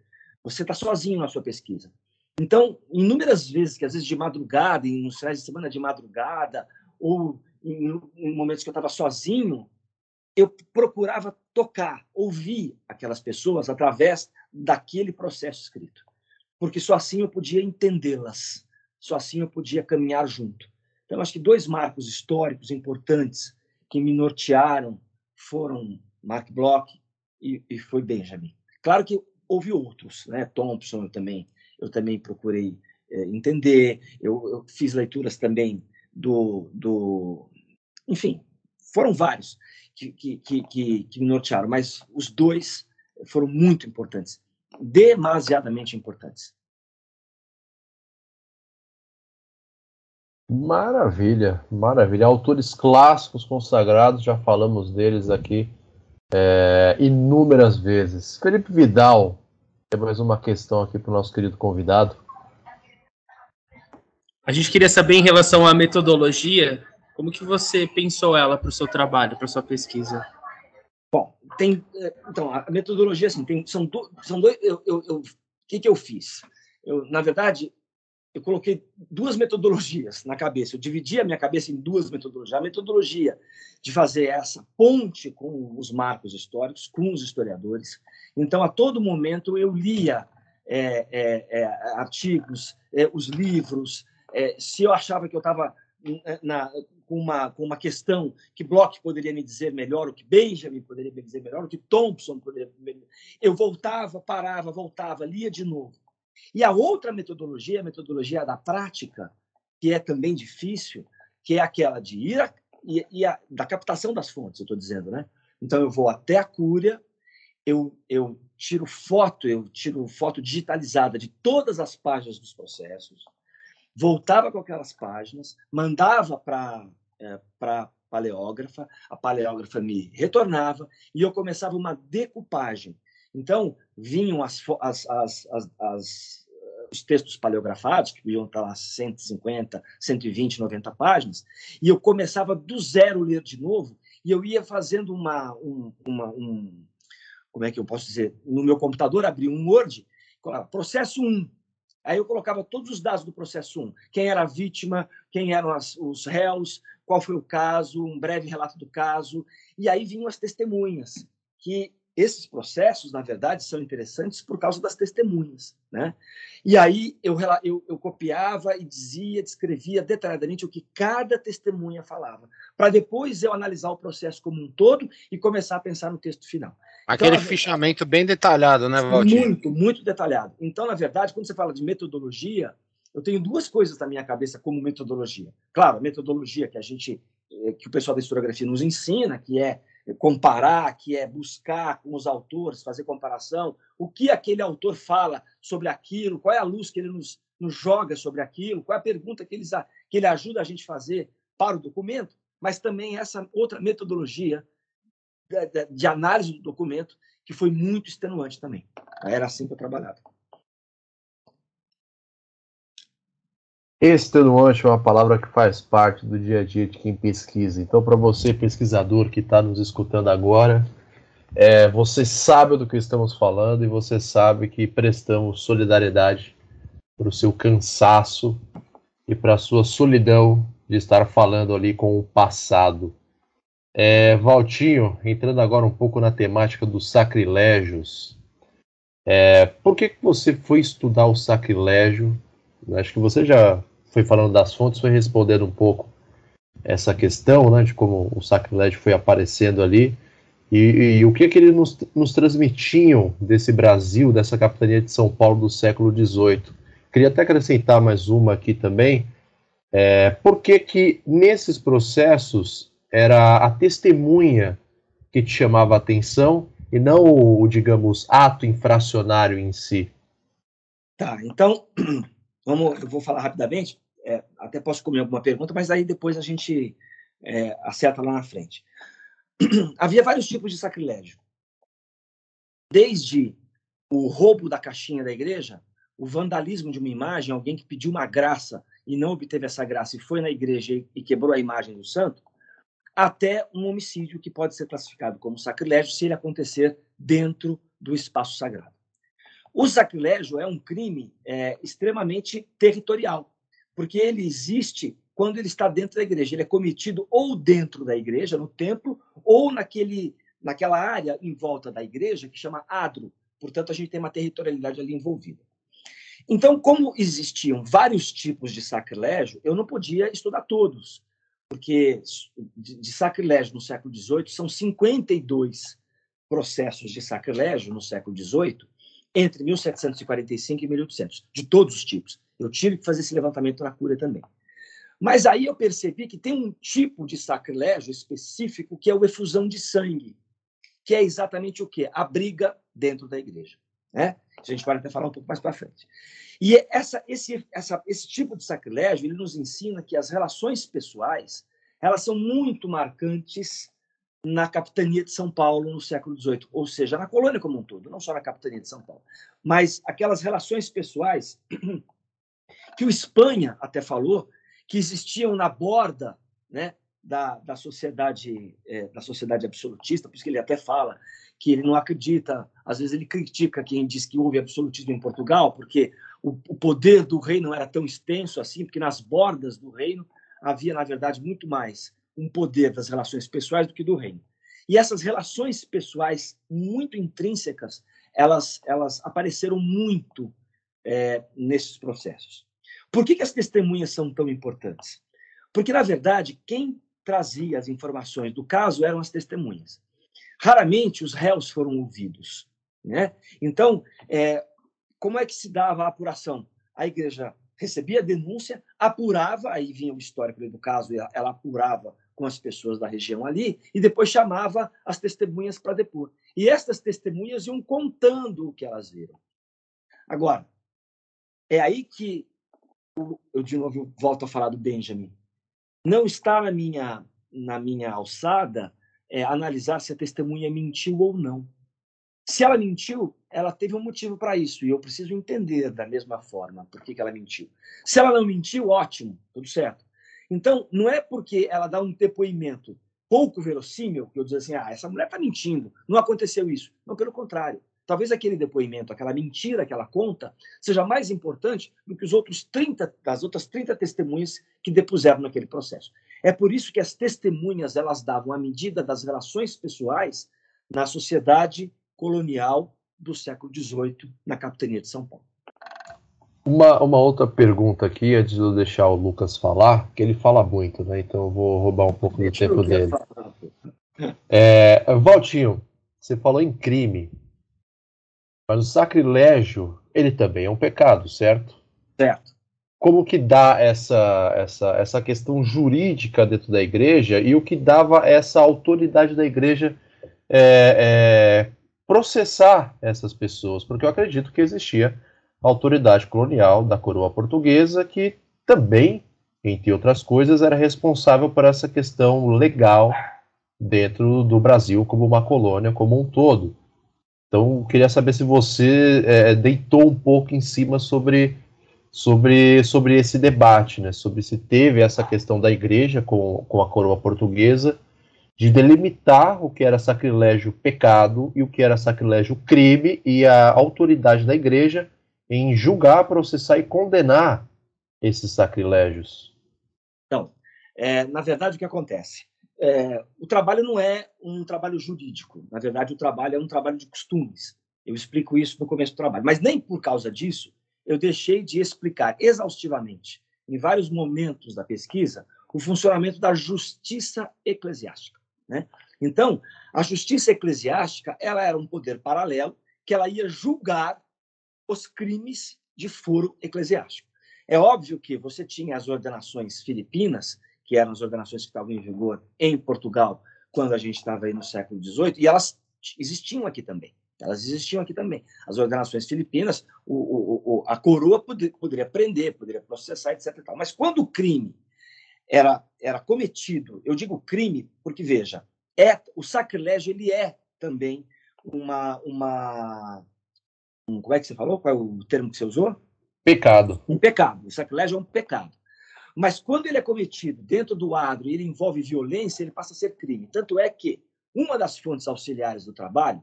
você está sozinho na sua pesquisa. Então, inúmeras vezes que às vezes de madrugada, nos finais de semana de madrugada, ou em, em momentos que eu estava sozinho, eu procurava tocar, ouvir aquelas pessoas através daquele processo escrito. Porque só assim eu podia entendê-las, só assim eu podia caminhar junto. Então, acho que dois marcos históricos importantes que me nortearam foram Mark Bloch e, e foi Benjamin. Claro que houve outros, né? Thompson eu também, eu também procurei é, entender, eu, eu, fiz leituras também do, do, enfim, foram vários que, que, que, que me nortearam, mas os dois foram muito importantes, demasiadamente importantes. Maravilha, maravilha. Autores clássicos consagrados, já falamos deles aqui é, inúmeras vezes. Felipe Vidal, tem mais uma questão aqui para o nosso querido convidado. A gente queria saber em relação à metodologia como que você pensou ela para o seu trabalho, para sua pesquisa? Bom, tem eh, então a metodologia assim tem são do, são dois eu, eu, eu que que eu fiz? Eu na verdade eu coloquei duas metodologias na cabeça. Eu dividi a minha cabeça em duas metodologias. A metodologia de fazer essa ponte com os marcos históricos, com os historiadores. Então, a todo momento, eu lia é, é, é, artigos, é, os livros. É, se eu achava que eu estava na, com uma, com uma questão que Bloch poderia me dizer melhor, o que Benjamin poderia me dizer melhor, o que Thompson poderia me Eu voltava, parava, voltava, lia de novo. E a outra metodologia, a metodologia da prática, que é também difícil, que é aquela de ir a, e, e a, da captação das fontes, eu estou dizendo, né? Então eu vou até a Cúria, eu, eu tiro foto, eu tiro foto digitalizada de todas as páginas dos processos, voltava com aquelas páginas, mandava para é, para paleógrafa, a paleógrafa me retornava e eu começava uma decupagem. Então, vinham as, as, as, as, os textos paleografados, que iam estar lá 150, 120, 90 páginas, e eu começava do zero ler de novo, e eu ia fazendo uma, um, uma um, como é que eu posso dizer, no meu computador, abri um Word, processo 1, Aí eu colocava todos os dados do processo 1. Quem era a vítima, quem eram as, os réus, qual foi o caso, um breve relato do caso. E aí vinham as testemunhas, que esses processos, na verdade, são interessantes por causa das testemunhas. Né? E aí eu, eu, eu copiava e dizia, descrevia detalhadamente o que cada testemunha falava, para depois eu analisar o processo como um todo e começar a pensar no texto final. Aquele então, fichamento bem detalhado, né, Valdir? Muito, muito detalhado. Então, na verdade, quando você fala de metodologia, eu tenho duas coisas na minha cabeça como metodologia. Claro, a metodologia que a gente, eh, que o pessoal da historiografia nos ensina, que é comparar, que é buscar com os autores, fazer comparação, o que aquele autor fala sobre aquilo, qual é a luz que ele nos, nos joga sobre aquilo, qual é a pergunta que, eles, que ele ajuda a gente a fazer para o documento, mas também essa outra metodologia de, de análise do documento, que foi muito extenuante também. Era assim que eu trabalhava. Extenuante é uma palavra que faz parte do dia a dia de quem pesquisa. Então, para você, pesquisador que está nos escutando agora, é, você sabe do que estamos falando e você sabe que prestamos solidariedade para o seu cansaço e para a sua solidão de estar falando ali com o passado. É, Valtinho, entrando agora um pouco na temática dos sacrilégios, é, por que, que você foi estudar o sacrilégio? Acho que você já foi falando das fontes, foi respondendo um pouco essa questão, né, de como o sacrilégio foi aparecendo ali e, e o que, que eles nos, nos, transmitiam desse Brasil, dessa capitania de São Paulo do século XVIII. Queria até acrescentar mais uma aqui também. É, por que que nesses processos era a testemunha que te chamava a atenção e não o, digamos, ato infracionário em si. Tá, então, [clears throat] vamos, eu vou falar rapidamente, é, até posso comer alguma pergunta, mas aí depois a gente é, acerta lá na frente. [clears throat] Havia vários tipos de sacrilégio. Desde o roubo da caixinha da igreja, o vandalismo de uma imagem, alguém que pediu uma graça e não obteve essa graça e foi na igreja e quebrou a imagem do santo, até um homicídio que pode ser classificado como sacrilégio se ele acontecer dentro do espaço sagrado. O sacrilégio é um crime é, extremamente territorial, porque ele existe quando ele está dentro da igreja. Ele é cometido ou dentro da igreja, no templo, ou naquele, naquela área em volta da igreja que chama adro. Portanto, a gente tem uma territorialidade ali envolvida. Então, como existiam vários tipos de sacrilégio, eu não podia estudar todos porque de, sacrilégio no século XVIII são 52 processos de sacrilégio no século XVIII, entre 1745 e 1800, de todos os tipos. Eu tive que fazer esse levantamento na cura também. Mas aí eu percebi que tem um tipo de sacrilégio específico que é o efusão de sangue, que é exatamente o quê? A briga dentro da igreja. Né? A gente pode até falar um pouco mais para frente. E essa, esse, essa, esse tipo de sacrilégio ele nos ensina que as relações pessoais elas são muito marcantes na capitania de São Paulo no século XVIII, ou seja, na colônia como um todo, não só na capitania de São Paulo, mas aquelas relações pessoais que o Espanha até falou que existiam na borda, né, da, da sociedade é, da sociedade absolutista, por isso que ele até fala que ele não acredita, às vezes ele critica quem diz que houve absolutismo em Portugal, porque o, o poder do reino não era tão extenso assim, porque nas bordas do reino havia, na verdade, muito mais um poder das relações pessoais do que do reino. E essas relações pessoais muito intrínsecas, elas, elas apareceram muito é, nesses processos. Por que, que as testemunhas são tão importantes? Porque, na verdade, quem trazia as informações do caso eram as testemunhas. Raramente os réus foram ouvidos. Né? Então, é, como é que se dava a apuração? A igreja recebia a denúncia, apurava, aí vinha o histórico do caso, ela apurava com as pessoas da região ali, e depois chamava as testemunhas para depor. E estas testemunhas iam contando o que elas viram. Agora, é aí que eu de novo volto a falar do Benjamin. Não está na minha na minha alçada é, analisar se a testemunha mentiu ou não. Se ela mentiu, ela teve um motivo para isso e eu preciso entender da mesma forma por que, que ela mentiu. Se ela não mentiu, ótimo, tudo certo. Então, não é porque ela dá um depoimento pouco verossímil que eu dizer assim, ah, essa mulher está mentindo, não aconteceu isso. Não, pelo contrário. Talvez aquele depoimento, aquela mentira que ela conta, seja mais importante do que os outros 30, as outras 30 testemunhas que depuseram naquele processo. É por isso que as testemunhas elas davam a medida das relações pessoais na sociedade colonial do século XVIII na capitania de São Paulo. Uma, uma outra pergunta aqui, antes de eu deixar o Lucas falar, que ele fala muito, né? Então eu vou roubar um pouco do tempo dele. É, Valtinho, você falou em crime, mas o sacrilégio, ele também é um pecado, certo? Certo. Como que dá essa, essa, essa questão jurídica dentro da igreja e o que dava essa autoridade da igreja é, é, processar essas pessoas? Porque eu acredito que existia a autoridade colonial da coroa portuguesa que também, entre outras coisas, era responsável por essa questão legal dentro do Brasil como uma colônia como um todo. Então, queria saber se você é, deitou um pouco em cima sobre, sobre, sobre esse debate, né? sobre se teve essa questão da igreja com, com a coroa portuguesa, de delimitar o que era sacrilégio pecado e o que era sacrilégio crime, e a autoridade da igreja em julgar, processar e condenar esses sacrilégios. Então, é, na verdade, o que acontece? É, o trabalho não é um trabalho jurídico. Na verdade, o trabalho é um trabalho de costumes. Eu explico isso no começo do trabalho. Mas nem por causa disso eu deixei de explicar exaustivamente, em vários momentos da pesquisa, o funcionamento da justiça eclesiástica. Né? Então, a justiça eclesiástica ela era um poder paralelo que ela ia julgar os crimes de foro eclesiástico. É óbvio que você tinha as ordenações filipinas que eram as ordenações que estavam em vigor em Portugal quando a gente estava aí no século XVIII, e elas existiam aqui também. Elas existiam aqui também. As ordenações filipinas, o, o, o, a coroa poder, poderia prender, poderia processar, etc. Mas quando o crime era, era cometido, eu digo crime porque, veja, é, o sacrilégio ele é também uma, uma um, como é que você falou? Qual é o termo que você usou? Pecado. Um pecado. O sacrilégio é um pecado. Mas quando ele é cometido dentro do adro e ele envolve violência, ele passa a ser crime. Tanto é que uma das fontes auxiliares do trabalho,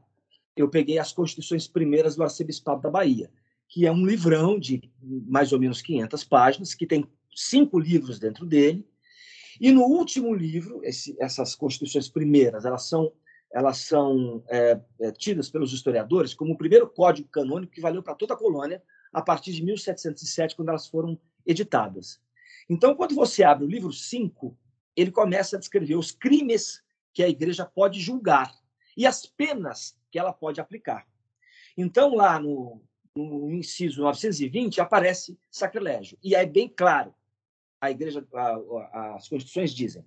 eu peguei as constituições primeiras do arcebispado da Bahia, que é um livrão de mais ou menos 500 páginas, que tem cinco livros dentro dele. E no último livro, esse, essas constituições primeiras, elas são elas são é, é, tidas pelos historiadores como o primeiro código canônico que valeu para toda a colônia a partir de 1707, quando elas foram editadas. Então, quando você abre o livro 5, ele começa a descrever os crimes que a igreja pode julgar e as penas que ela pode aplicar. Então, lá no, no inciso 920, aparece sacrilégio. E é bem claro, a igreja, a, a, as constituições dizem,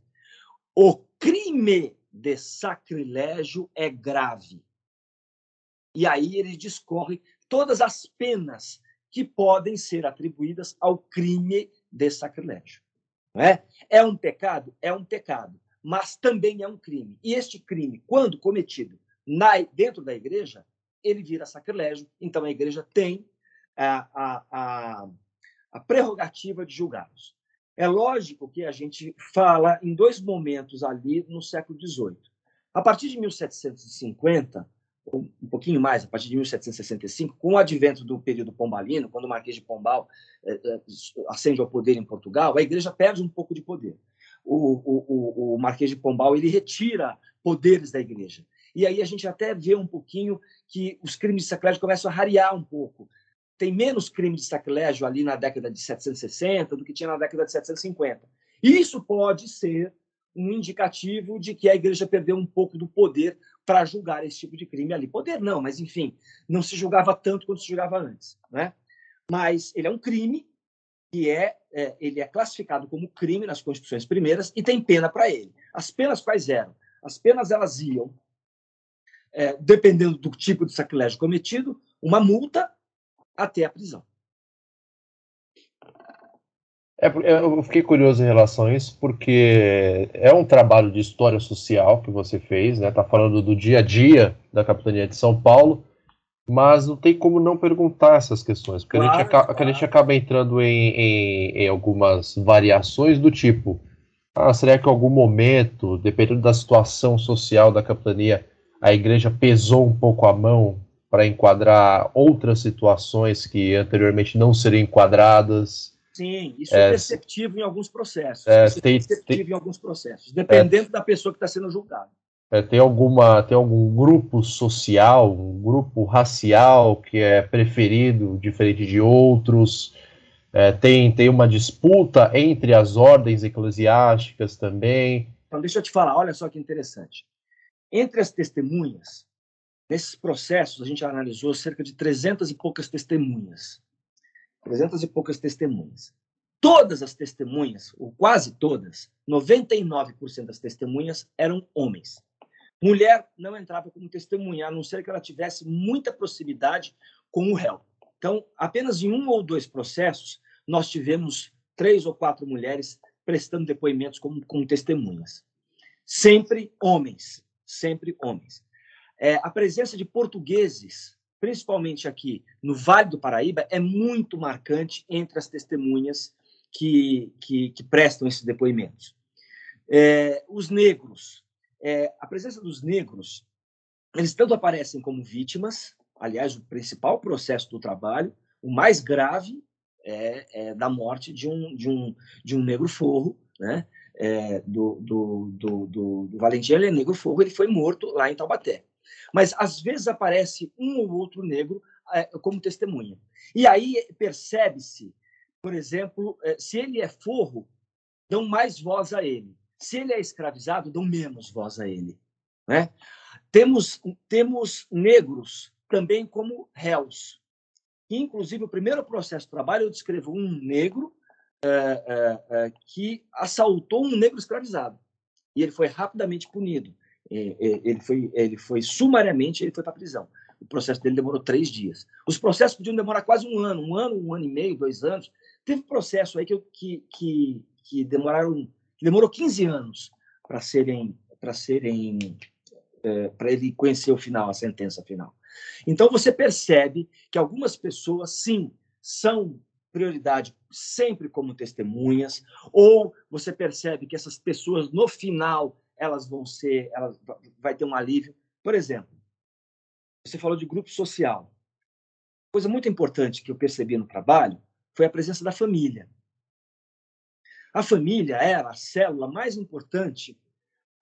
o crime de sacrilégio é grave. E aí ele discorre todas as penas que podem ser atribuídas ao crime de sacrilégio. Não é? é um pecado? É um pecado, mas também é um crime. E este crime, quando cometido na, dentro da igreja, ele vira sacrilégio, então a igreja tem a, a, a, a prerrogativa de julgá-los. É lógico que a gente fala em dois momentos ali no século XVIII. A partir de 1750, um pouquinho mais, a partir de 1765, com o advento do período pombalino, quando o Marquês de Pombal eh, eh, ascende ao poder em Portugal, a igreja perde um pouco de poder. O, o, o, Marquês de Pombal ele retira poderes da igreja. E aí a gente até vê um pouquinho que os crimes de sacrilégio começam a rarear um pouco. Tem menos crimes de sacrilégio ali na década de 760 do que tinha na década de 750. Isso pode ser um indicativo de que a igreja perdeu um pouco do poder para julgar esse tipo de crime ali. Poder não, mas enfim, não se julgava tanto quanto se julgava antes, né? Mas ele é um crime que é, é ele é classificado como crime nas constituições primeiras e tem pena para ele. As penas quais eram? As penas elas iam, é, dependendo do tipo de sacrilégio cometido, uma multa até a prisão. É, eu fiquei curioso em relação a isso, porque é um trabalho de história social que você fez, né? Tá falando do dia a dia da capitania de São Paulo, mas não tem como não perguntar essas questões, porque claro, a, gente acaba, claro. a gente acaba entrando em, em, em, algumas variações do tipo: ah, será que em algum momento, dependendo da situação social da capitania, a igreja pesou um pouco a mão para enquadrar outras situações que anteriormente não seriam enquadradas? Sim, isso é, é perceptível em alguns processos. É, isso é tem, é perceptível tem, em alguns processos, dependendo é, da pessoa que está sendo julgada. É, tem alguma tem algum grupo social, um grupo racial que é preferido diferente de outros? É, tem tem uma disputa entre as ordens eclesiásticas também? Então deixa eu te falar, olha só que interessante. Entre as testemunhas, nesses processos a gente analisou cerca de 300 e poucas testemunhas. 300 e poucas testemunhas. Todas as testemunhas, ou quase todas, 99% das testemunhas eram homens. Mulher não entrava como testemunha, a não ser que ela tivesse muita proximidade com o réu. Então, apenas em um ou dois processos, nós tivemos três ou quatro mulheres prestando depoimentos como, como testemunhas. Sempre homens, sempre homens. É, a presença de portugueses principalmente aqui no Vale do Paraíba, é muito marcante entre as testemunhas que, que, que prestam esses depoimentos. É, os negros, é, a presença dos negros, eles tanto aparecem como vítimas, aliás, o principal processo do trabalho, o mais grave é, é da morte de um, de um, de um negro forro, né? É, do, do, do, do, do Valentim, ele é negro forro, ele foi morto lá em Taubaté. Mas às vezes aparece um ou outro negro é, como testemunha. E aí percebe-se, por exemplo, é, se ele é forro, dão mais voz a ele. Se ele é escravizado, dão menos voz a ele. Né? Temos, temos negros também como réus. Inclusive, o primeiro processo de trabalho, eu descrevo um negro é, é, é, que assaltou um negro escravizado. E ele foi rapidamente punido. É, é, ele foi, ele foi sumariamente, ele foi para a prisão. O processo dele demorou três dias. Os processos podiam demorar quase um ano, um ano, um ano e meio, dois anos. Teve processo aí que, que, que, que demoraram, que demorou 15 anos para serem, para serem, é, para ele conhecer o final, a sentença final. Então você percebe que algumas pessoas, sim, são prioridade sempre como testemunhas, ou você percebe que essas pessoas no final elas vão ser, elas vai ter um alívio. Por exemplo, você falou de grupo social. Coisa muito importante que eu percebi no trabalho foi a presença da família. A família era a célula mais importante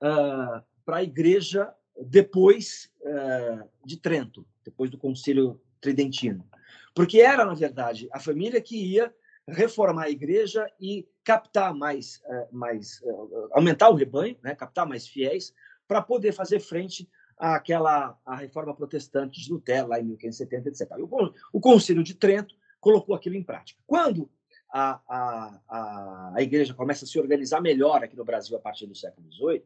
uh, para a igreja depois uh, de Trento, depois do Concílio Tridentino. Porque era, na verdade, a família que ia reformar a igreja e captar mais, eh, mais eh, aumentar o rebanho, né, captar mais fiéis, para poder fazer frente àquela à reforma protestante de Lutero, lá em 1570, etc. O, o Concílio de Trento colocou aquilo em prática. Quando a, a, a, a igreja começa a se organizar melhor aqui no Brasil a partir do século XVIII,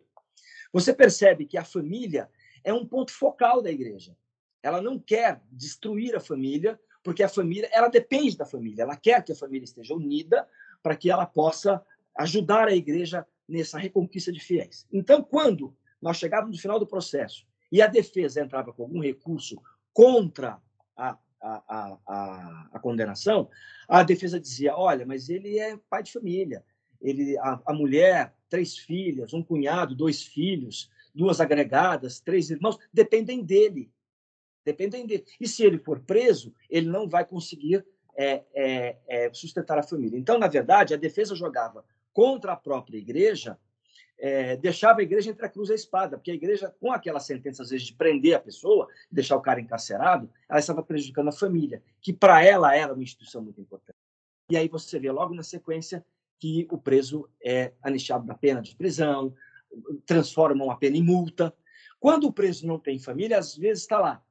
você percebe que a família é um ponto focal da igreja. Ela não quer destruir a família, porque a família, ela depende da família, ela quer que a família esteja unida para que ela possa ajudar a igreja nessa reconquista de fiéis. Então, quando nós chegávamos no final do processo e a defesa entrava com algum recurso contra a, a, a, a condenação, a defesa dizia: olha, mas ele é pai de família, ele, a, mulher, três filhas, um cunhado, dois filhos, duas agregadas, três irmãos, dependem dele dependem dele. E se ele for preso, ele não vai conseguir é, é, é, sustentar a família. Então, na verdade, a defesa jogava contra a própria igreja, é, deixava a igreja entre a cruz e a espada, porque a igreja, com aquela sentença, às vezes, de prender a pessoa, deixar o cara encarcerado, ela estava prejudicando a família, que para ela era uma instituição muito importante. E aí você vê logo na sequência que o preso é anistiado da pena de prisão, transformam a pena em multa. Quando o preso não tem família, às vezes está lá,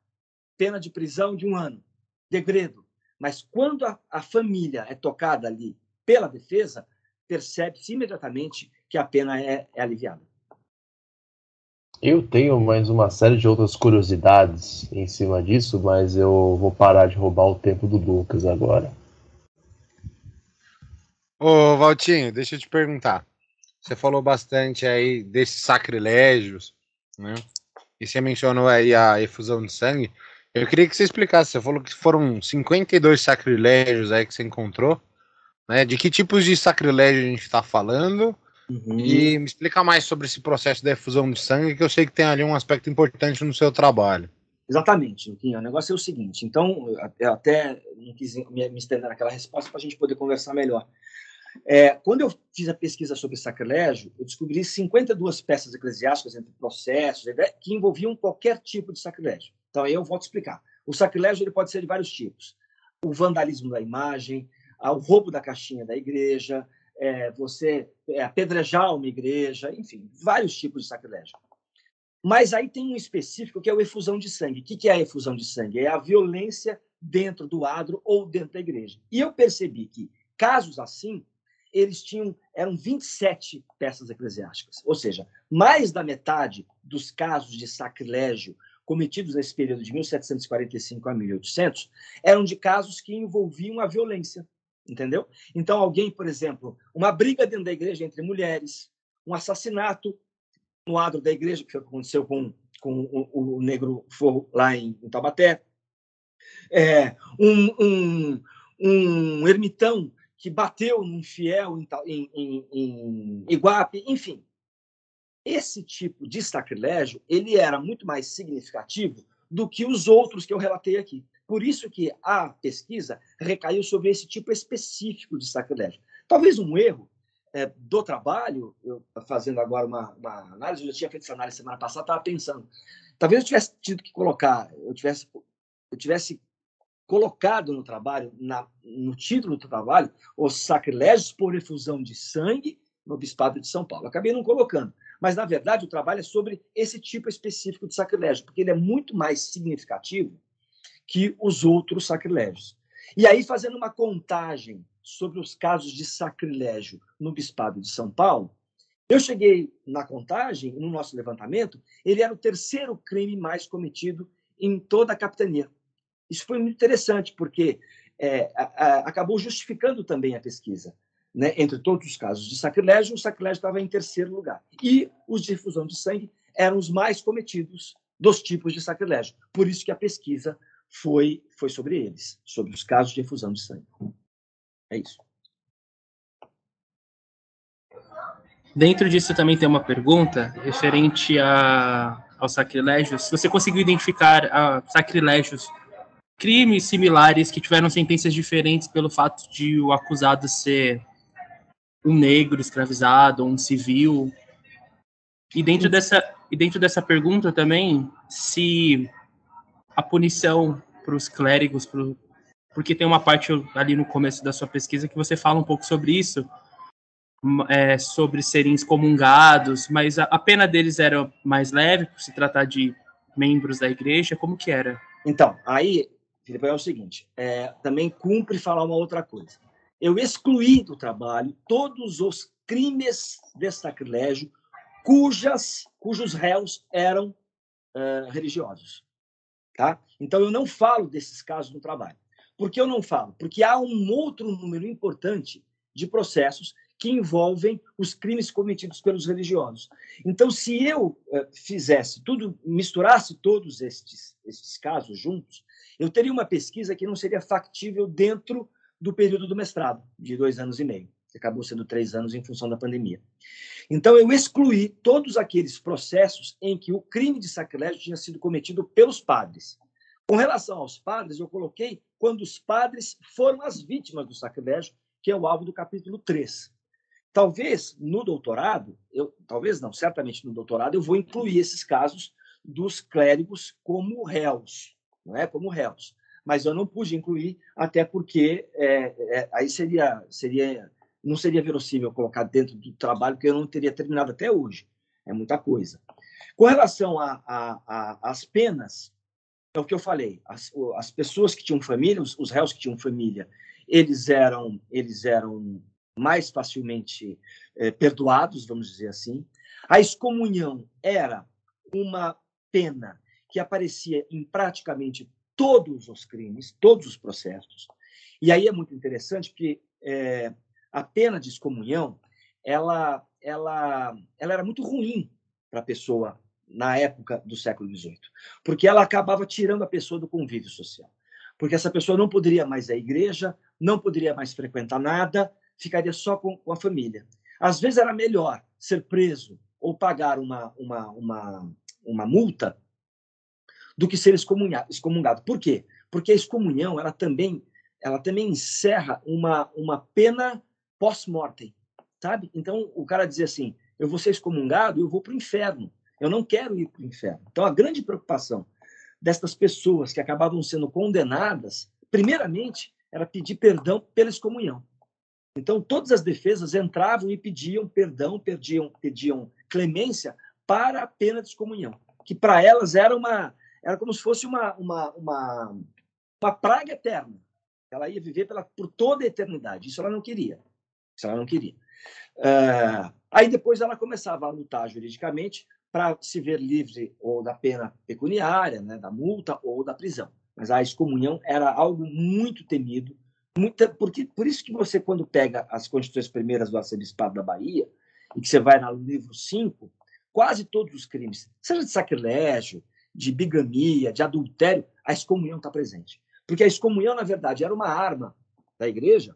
pena de prisão de um ano, degredo. Mas quando a, a família é tocada ali pela defesa, percebe-se imediatamente que a pena é, é aliviada. Eu tenho mais uma série de outras curiosidades em cima disso, mas eu vou parar de roubar o tempo do Lucas agora. Ô, Valtinho, deixa eu te perguntar. Você falou bastante aí desses sacrilégios, né? E você mencionou aí a efusão de sangue. Eu queria que você explicasse. Você falou que foram 52 sacrilégios aí que você encontrou. Né? De que tipos de sacrilégio a gente está falando? Uhum. E me explica mais sobre esse processo da efusão de sangue, que eu sei que tem ali um aspecto importante no seu trabalho. Exatamente, Luquinha. O negócio é o seguinte. Então, eu até não quis me estender naquela resposta para a gente poder conversar melhor. É, quando eu fiz a pesquisa sobre sacrilégio, eu descobri 52 peças eclesiásticas entre processos que envolviam qualquer tipo de sacrilégio. Então, aí eu volto a explicar. O sacrilégio ele pode ser de vários tipos: o vandalismo da imagem, o roubo da caixinha da igreja, é, você é, apedrejar uma igreja, enfim, vários tipos de sacrilégio. Mas aí tem um específico que é a efusão de sangue. O que é a efusão de sangue? É a violência dentro do adro ou dentro da igreja. E eu percebi que casos assim eles tinham eram 27 peças eclesiásticas, ou seja, mais da metade dos casos de sacrilégio cometidos nesse período de 1745 a 1800 eram de casos que envolviam a violência, entendeu? Então alguém, por exemplo, uma briga dentro da igreja entre mulheres, um assassinato no adro da igreja que aconteceu com com o, o negro forro lá em, em Taubaté, é, um, um, um ermitão que bateu num fiel em, em, em Iguape, enfim. Esse tipo de sacrilégio ele era muito mais significativo do que os outros que eu relatei aqui. Por isso que a pesquisa recaiu sobre esse tipo específico de sacrilégio. Talvez um erro é, do trabalho, eu fazendo agora uma, uma, análise, eu já tinha feito essa análise semana passada, estava pensando, talvez eu tivesse tido que colocar, eu tivesse, eu tivesse colocado no trabalho, na, no título do trabalho, os sacrilégios por efusão de sangue no Bispado de São Paulo. Acabei não colocando. Mas, na verdade, o trabalho é sobre esse tipo específico de sacrilégio, porque ele é muito mais significativo que os outros sacrilégios. E aí, fazendo uma contagem sobre os casos de sacrilégio no Bispado de São Paulo, eu cheguei na contagem, no nosso levantamento, ele era o terceiro crime mais cometido em toda a capitania. Isso foi muito interessante, porque é, a, a, acabou justificando também a pesquisa. Né? Entre todos os casos de sacrilégio, o sacrilégio estava em terceiro lugar. E os de difusão de sangue eram os mais cometidos dos tipos de sacrilégio. Por isso que a pesquisa foi, foi sobre eles, sobre os casos de efusão de sangue. É isso. Dentro disso também tem uma pergunta referente a, ao sacrilégio. Se você conseguiu identificar a, sacrilégios crimes similares que tiveram sentenças diferentes pelo fato de o acusado ser um negro escravizado, um civil. E dentro dessa, e dentro dessa pergunta também, se a punição para os clérigos, pro, porque tem uma parte ali no começo da sua pesquisa que você fala um pouco sobre isso, é, sobre serem excomungados, mas a, a pena deles era mais leve, por se tratar de membros da igreja, como que era? Então, aí Filipe, é o seguinte: é, também cumpre falar uma outra coisa. Eu excluí do trabalho todos os crimes de sacrilégio cujas, cujos réus eram uh, religiosos. Tá? Então, eu não falo desses casos no trabalho. Por que eu não falo? Porque há um outro número importante de processos que envolvem os crimes cometidos pelos religiosos. Então, se eu fizesse tudo, misturasse todos estes, estes casos juntos, eu teria uma pesquisa que não seria factível dentro do período do mestrado, de dois anos e meio, acabou sendo três anos em função da pandemia. Então, eu excluí todos aqueles processos em que o crime de sacrilégio tinha sido cometido pelos padres. Com relação aos padres, eu coloquei quando os padres foram as vítimas do sacrilégio, que é o alvo do capítulo 3. Talvez no doutorado, eu, talvez não, certamente no doutorado, eu vou incluir esses casos dos clérigos como réus, não é? Como réus. Mas eu não pude incluir, até porque é, é, aí seria, seria, não seria verossímil colocar dentro do trabalho, porque eu não teria terminado até hoje. É muita coisa. Com relação às penas, é o que eu falei. As, as pessoas que tinham família, os, os réus que tinham família, eles eram, eles eram mais facilmente é, perdoados, vamos dizer assim. A excomunhão era uma pena que aparecia em praticamente todos os crimes, todos os processos. E aí é muito interessante porque é, a pena de excomunhão, ela, ela, ela era muito ruim para a pessoa na época do século XVIII, porque ela acabava tirando a pessoa do convívio social. Porque essa pessoa não poderia mais ir à igreja, não poderia mais frequentar nada, ficaria só com, com a família. Às vezes era melhor ser preso ou pagar uma, uma, uma, uma multa do que ser excomungado. Por quê? Porque a excomunhão ela também, ela também encerra uma, uma pena pós-mortem, sabe? Então o cara dizia assim: eu vou ser excomungado, eu vou para o inferno. Eu não quero ir para o inferno. Então a grande preocupação destas pessoas que acabavam sendo condenadas, primeiramente, era pedir perdão pela excomunhão. Então, todas as defesas entravam e pediam perdão, pediam, pediam clemência para a pena de excomunhão, que para elas era uma era como se fosse uma, uma, uma, uma praga eterna. Ela ia viver pela, por toda a eternidade. Isso ela não queria. Isso ela não queria. Uh, aí depois ela começava a lutar juridicamente para se ver livre ou da pena pecuniária, né, da multa ou da prisão. Mas a excomunhão era algo muito temido, muita, porque por isso que você quando pega as constituições primeiras do arcebispado da Bahia e que você vai no livro 5, quase todos os crimes, seja de sacrilégio, de bigamia, de adultério, a excomunhão está presente. Porque a excomunhão, na verdade, era uma arma da igreja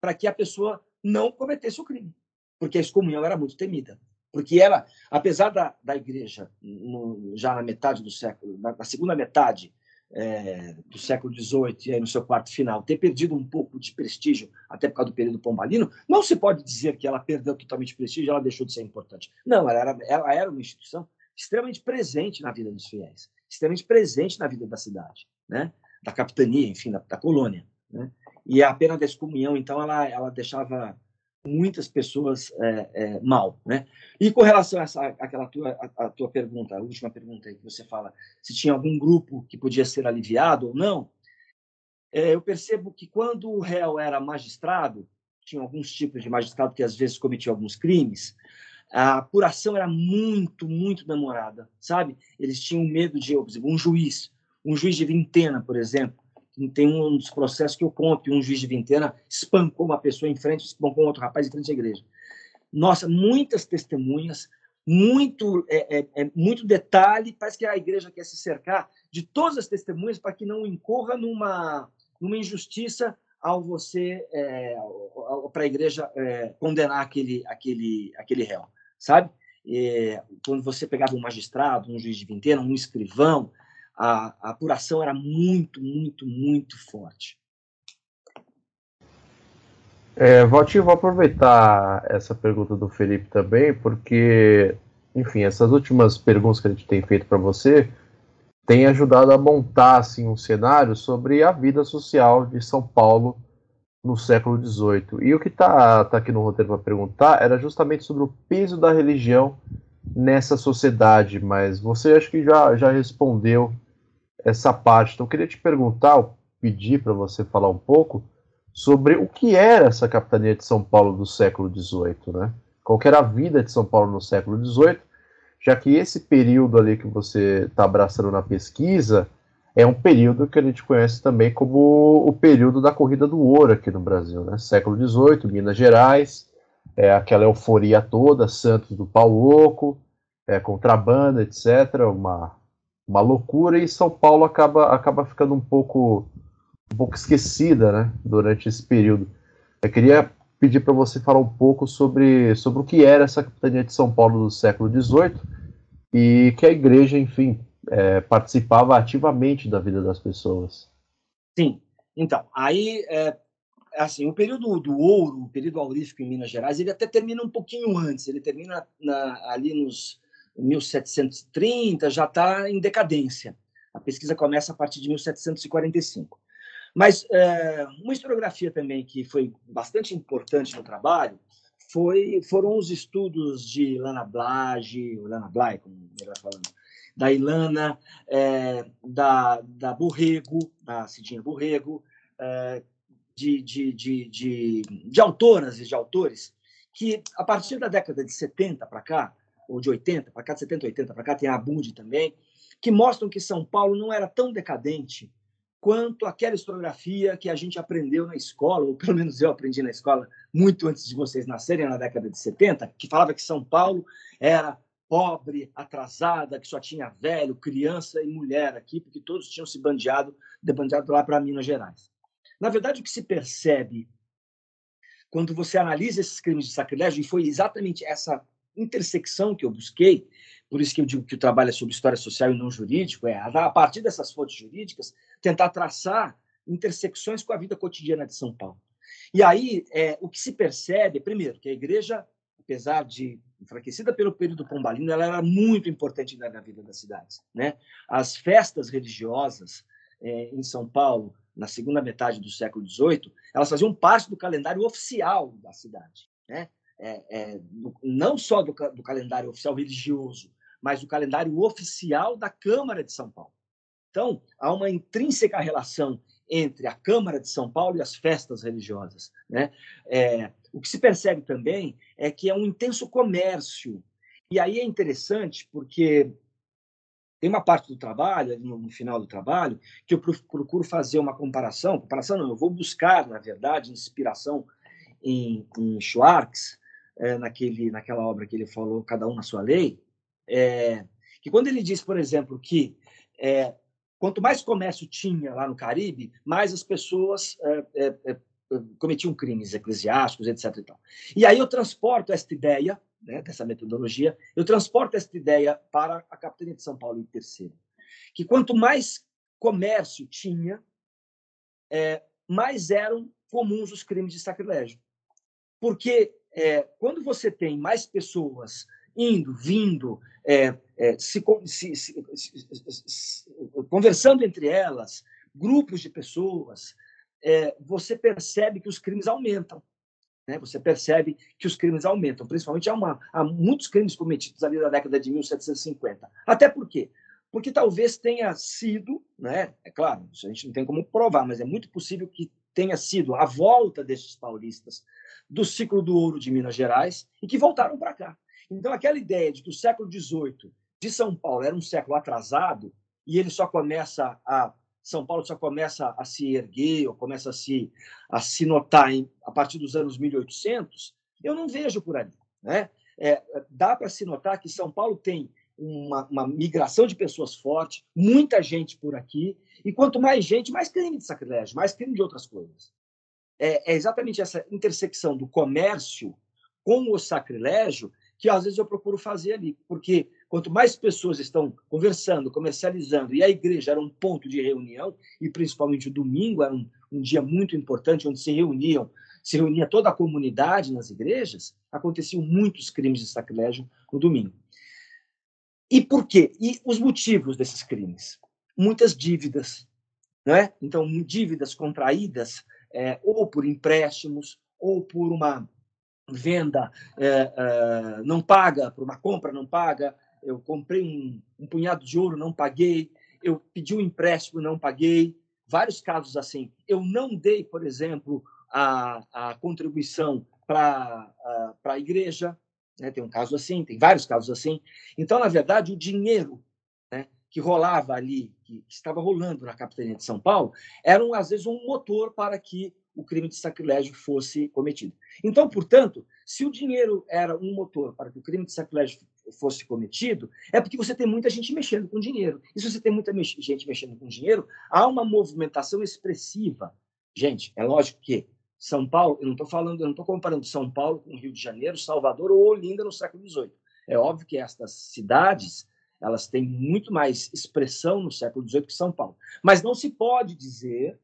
para que a pessoa não cometesse o crime. Porque a excomunhão era muito temida. Porque era, apesar da, da igreja, no, já na metade do século, na, na segunda metade é, do século XVIII, e aí no seu quarto final, ter perdido um pouco de prestígio, até por causa do período pombalino, não se pode dizer que ela perdeu totalmente prestígio, ela deixou de ser importante. Não, ela era, ela era uma instituição extremamente presente na vida dos fiéis, extremamente presente na vida da cidade, né? da capitania, enfim, da, da colônia. Né? E a pena da excomunhão, então, ela, ela deixava muitas pessoas é, é, mal, né? E com relação a essa, aquela tua, a, a, tua pergunta, a última pergunta aí que você fala, se tinha algum grupo que podia ser aliviado ou não, é, eu percebo que quando o réu era magistrado, tinha alguns tipos de magistrado que às vezes cometiam alguns crimes, a apuração era muito, muito demorada, sabe? Eles tinham medo de, um juiz, um juiz de vintena, por exemplo, tem um dos processos que eu conto um juiz de vintena espancou uma pessoa em frente, espancou outro rapaz em frente à igreja. Nossa, muitas testemunhas, muito, é, é, é, muito detalhe, parece que a igreja quer se cercar de todas as testemunhas para que não incorra numa, numa injustiça ao você, é, para a igreja é, condenar aquele, aquele, aquele réu sabe? É, quando você pegava um magistrado, um juiz de vintena, um escrivão, a, a apuração era muito, muito, muito forte. É, Valtinho, vou aproveitar essa pergunta do Felipe também, porque, enfim, essas últimas perguntas que a gente tem feito para você têm ajudado a montar assim, um cenário sobre a vida social de São Paulo no século XVIII. E o que está tá aqui no roteiro para perguntar era justamente sobre o peso da religião nessa sociedade, mas você acho que já, já respondeu essa parte. Então eu queria te perguntar, pedir para você falar um pouco sobre o que era essa capitania de São Paulo do século XVIII, né? Qual era a vida de São Paulo no século XVIII, já que esse período ali que você está abraçando na pesquisa é um período que a gente conhece também como o período da corrida do ouro aqui no Brasil, né? Século XVIII, Minas Gerais, é aquela euforia toda, Santos do Pau é, contrabando, etc. Uma, uma loucura e São Paulo acaba, acaba ficando um pouco, um pouco esquecida, né? Durante esse período. Eu queria pedir para você falar um pouco sobre, sobre o que era essa capitania de São Paulo do século XVIII e que a igreja, enfim, é, participava ativamente da vida das pessoas. Sim. Então, aí, é, assim, o período do ouro, o período aurífico em Minas Gerais, ele até termina um pouquinho antes. Ele termina na, ali nos 1730, já está em decadência. A pesquisa começa a partir de 1745. Mas é, uma historiografia também que foi bastante importante no trabalho foi, foram os estudos de Lana Blage, Lana Blay, como ele está falando, da Ilana, é, da, da Borrego, da Cidinha Borrego, é, de, de, de, de, de autoras e de autores que, a partir da década de 70 para cá, ou de 80 para cá, de 70, 80 para cá, tem a Abud também, que mostram que São Paulo não era tão decadente quanto aquela historiografia que a gente aprendeu na escola, ou pelo menos eu aprendi na escola muito antes de vocês nascerem, na década de 70, que falava que São Paulo era pobre, atrasada, que só tinha velho, criança e mulher aqui, porque todos tinham se bandeado, debandeado lá para Minas Gerais. Na verdade, o que se percebe quando você analisa esses crimes de sacrilégio, e foi exatamente essa intersecção que eu busquei, por isso que eu digo que o trabalho é sobre história social e não jurídico, é a partir dessas fontes jurídicas tentar traçar intersecções com a vida cotidiana de São Paulo. E aí, é, o que se percebe, primeiro, que a igreja, apesar de enfraquecida pelo período pombalino, ela era muito importante na vida das cidades. Né? As festas religiosas é, em São Paulo, na segunda metade do século XVIII, elas faziam parte do calendário oficial da cidade. Né? é, é, não só do, do, calendário oficial religioso, mas do calendário oficial da Câmara de São Paulo. Então, há uma intrínseca relação entre a Câmara de São Paulo e as festas religiosas. Né? É, o que se percebe também é que é um intenso comércio. E aí é interessante porque tem uma parte do trabalho, no, final do trabalho, que eu procuro fazer uma comparação. Comparação não, eu vou buscar, na verdade, inspiração em, em Schwartz, é, naquele, naquela obra que ele falou, Cada um na sua lei, é, que quando ele diz, por exemplo, que é, quanto mais comércio tinha lá no Caribe, mais as pessoas é, é, é, cometiam crimes eclesiásticos, etc. E, tal. e aí eu transporto esta ideia, né, dessa metodologia, eu transporto esta ideia para a capitania de São Paulo terceiro, que quanto mais comércio tinha, mais eram comuns os crimes de sacrilégio. Porque é, quando você tem mais pessoas indo, vindo, é, é, se, se, se, conversando entre elas, grupos de pessoas, é, você percebe que os crimes aumentam. Né? Você percebe que os crimes aumentam. Principalmente há, uma, há muitos crimes cometidos ali na década de 1750. Até por quê? Porque talvez tenha sido, né? é claro, isso a gente não tem como provar, mas é muito possível que tenha sido a volta desses paulistas do ciclo do ouro de Minas Gerais e que voltaram para cá. Então, aquela ideia de que o século XVIII de São Paulo era um século atrasado e ele só começa a São Paulo só começa a se erguer ou começa a se a se notar em, a partir dos anos 1800, eu não vejo por ali, né? É, dá para se notar que São Paulo tem uma, uma, migração de pessoas forte, muita gente por aqui, e quanto mais gente, mais crime de sacrilégio, mais crime de outras coisas. É, é exatamente essa intersecção do comércio com o sacrilégio que às vezes eu procuro fazer ali, porque quanto mais pessoas estão conversando, comercializando, e a igreja era um ponto de reunião, e principalmente o domingo era um, um dia muito importante, onde se reuniam, se reunia toda a comunidade nas igrejas, aconteciam muitos crimes de sacrilégio no domingo. E por quê? E os motivos desses crimes? Muitas dívidas, né? Então, dívidas contraídas é, ou por empréstimos, ou por uma venda é, é, não paga, por uma compra não paga. Eu comprei um, um punhado de ouro, não paguei. Eu pedi um empréstimo, não paguei. Vários casos assim. Eu não dei, por exemplo, a, a contribuição para a igreja, né? Tem um caso assim, tem vários casos assim. Então, na verdade, o dinheiro né, que rolava ali, que, que estava rolando na capitania de São Paulo, era, às vezes, um motor para que o crime de sacrilégio fosse cometido. Então, portanto, se o dinheiro era um motor para que o crime de sacrilégio fosse cometido, é porque você tem muita gente mexendo com dinheiro. E se você tem muita gente mexendo com dinheiro, há uma movimentação expressiva. Gente, é lógico que são Paulo, eu não estou falando, eu não estou comparando São Paulo com Rio de Janeiro, Salvador ou Olinda no século XVIII. É óbvio que estas cidades elas têm muito mais expressão no século XVIII que São Paulo. Mas não se pode dizer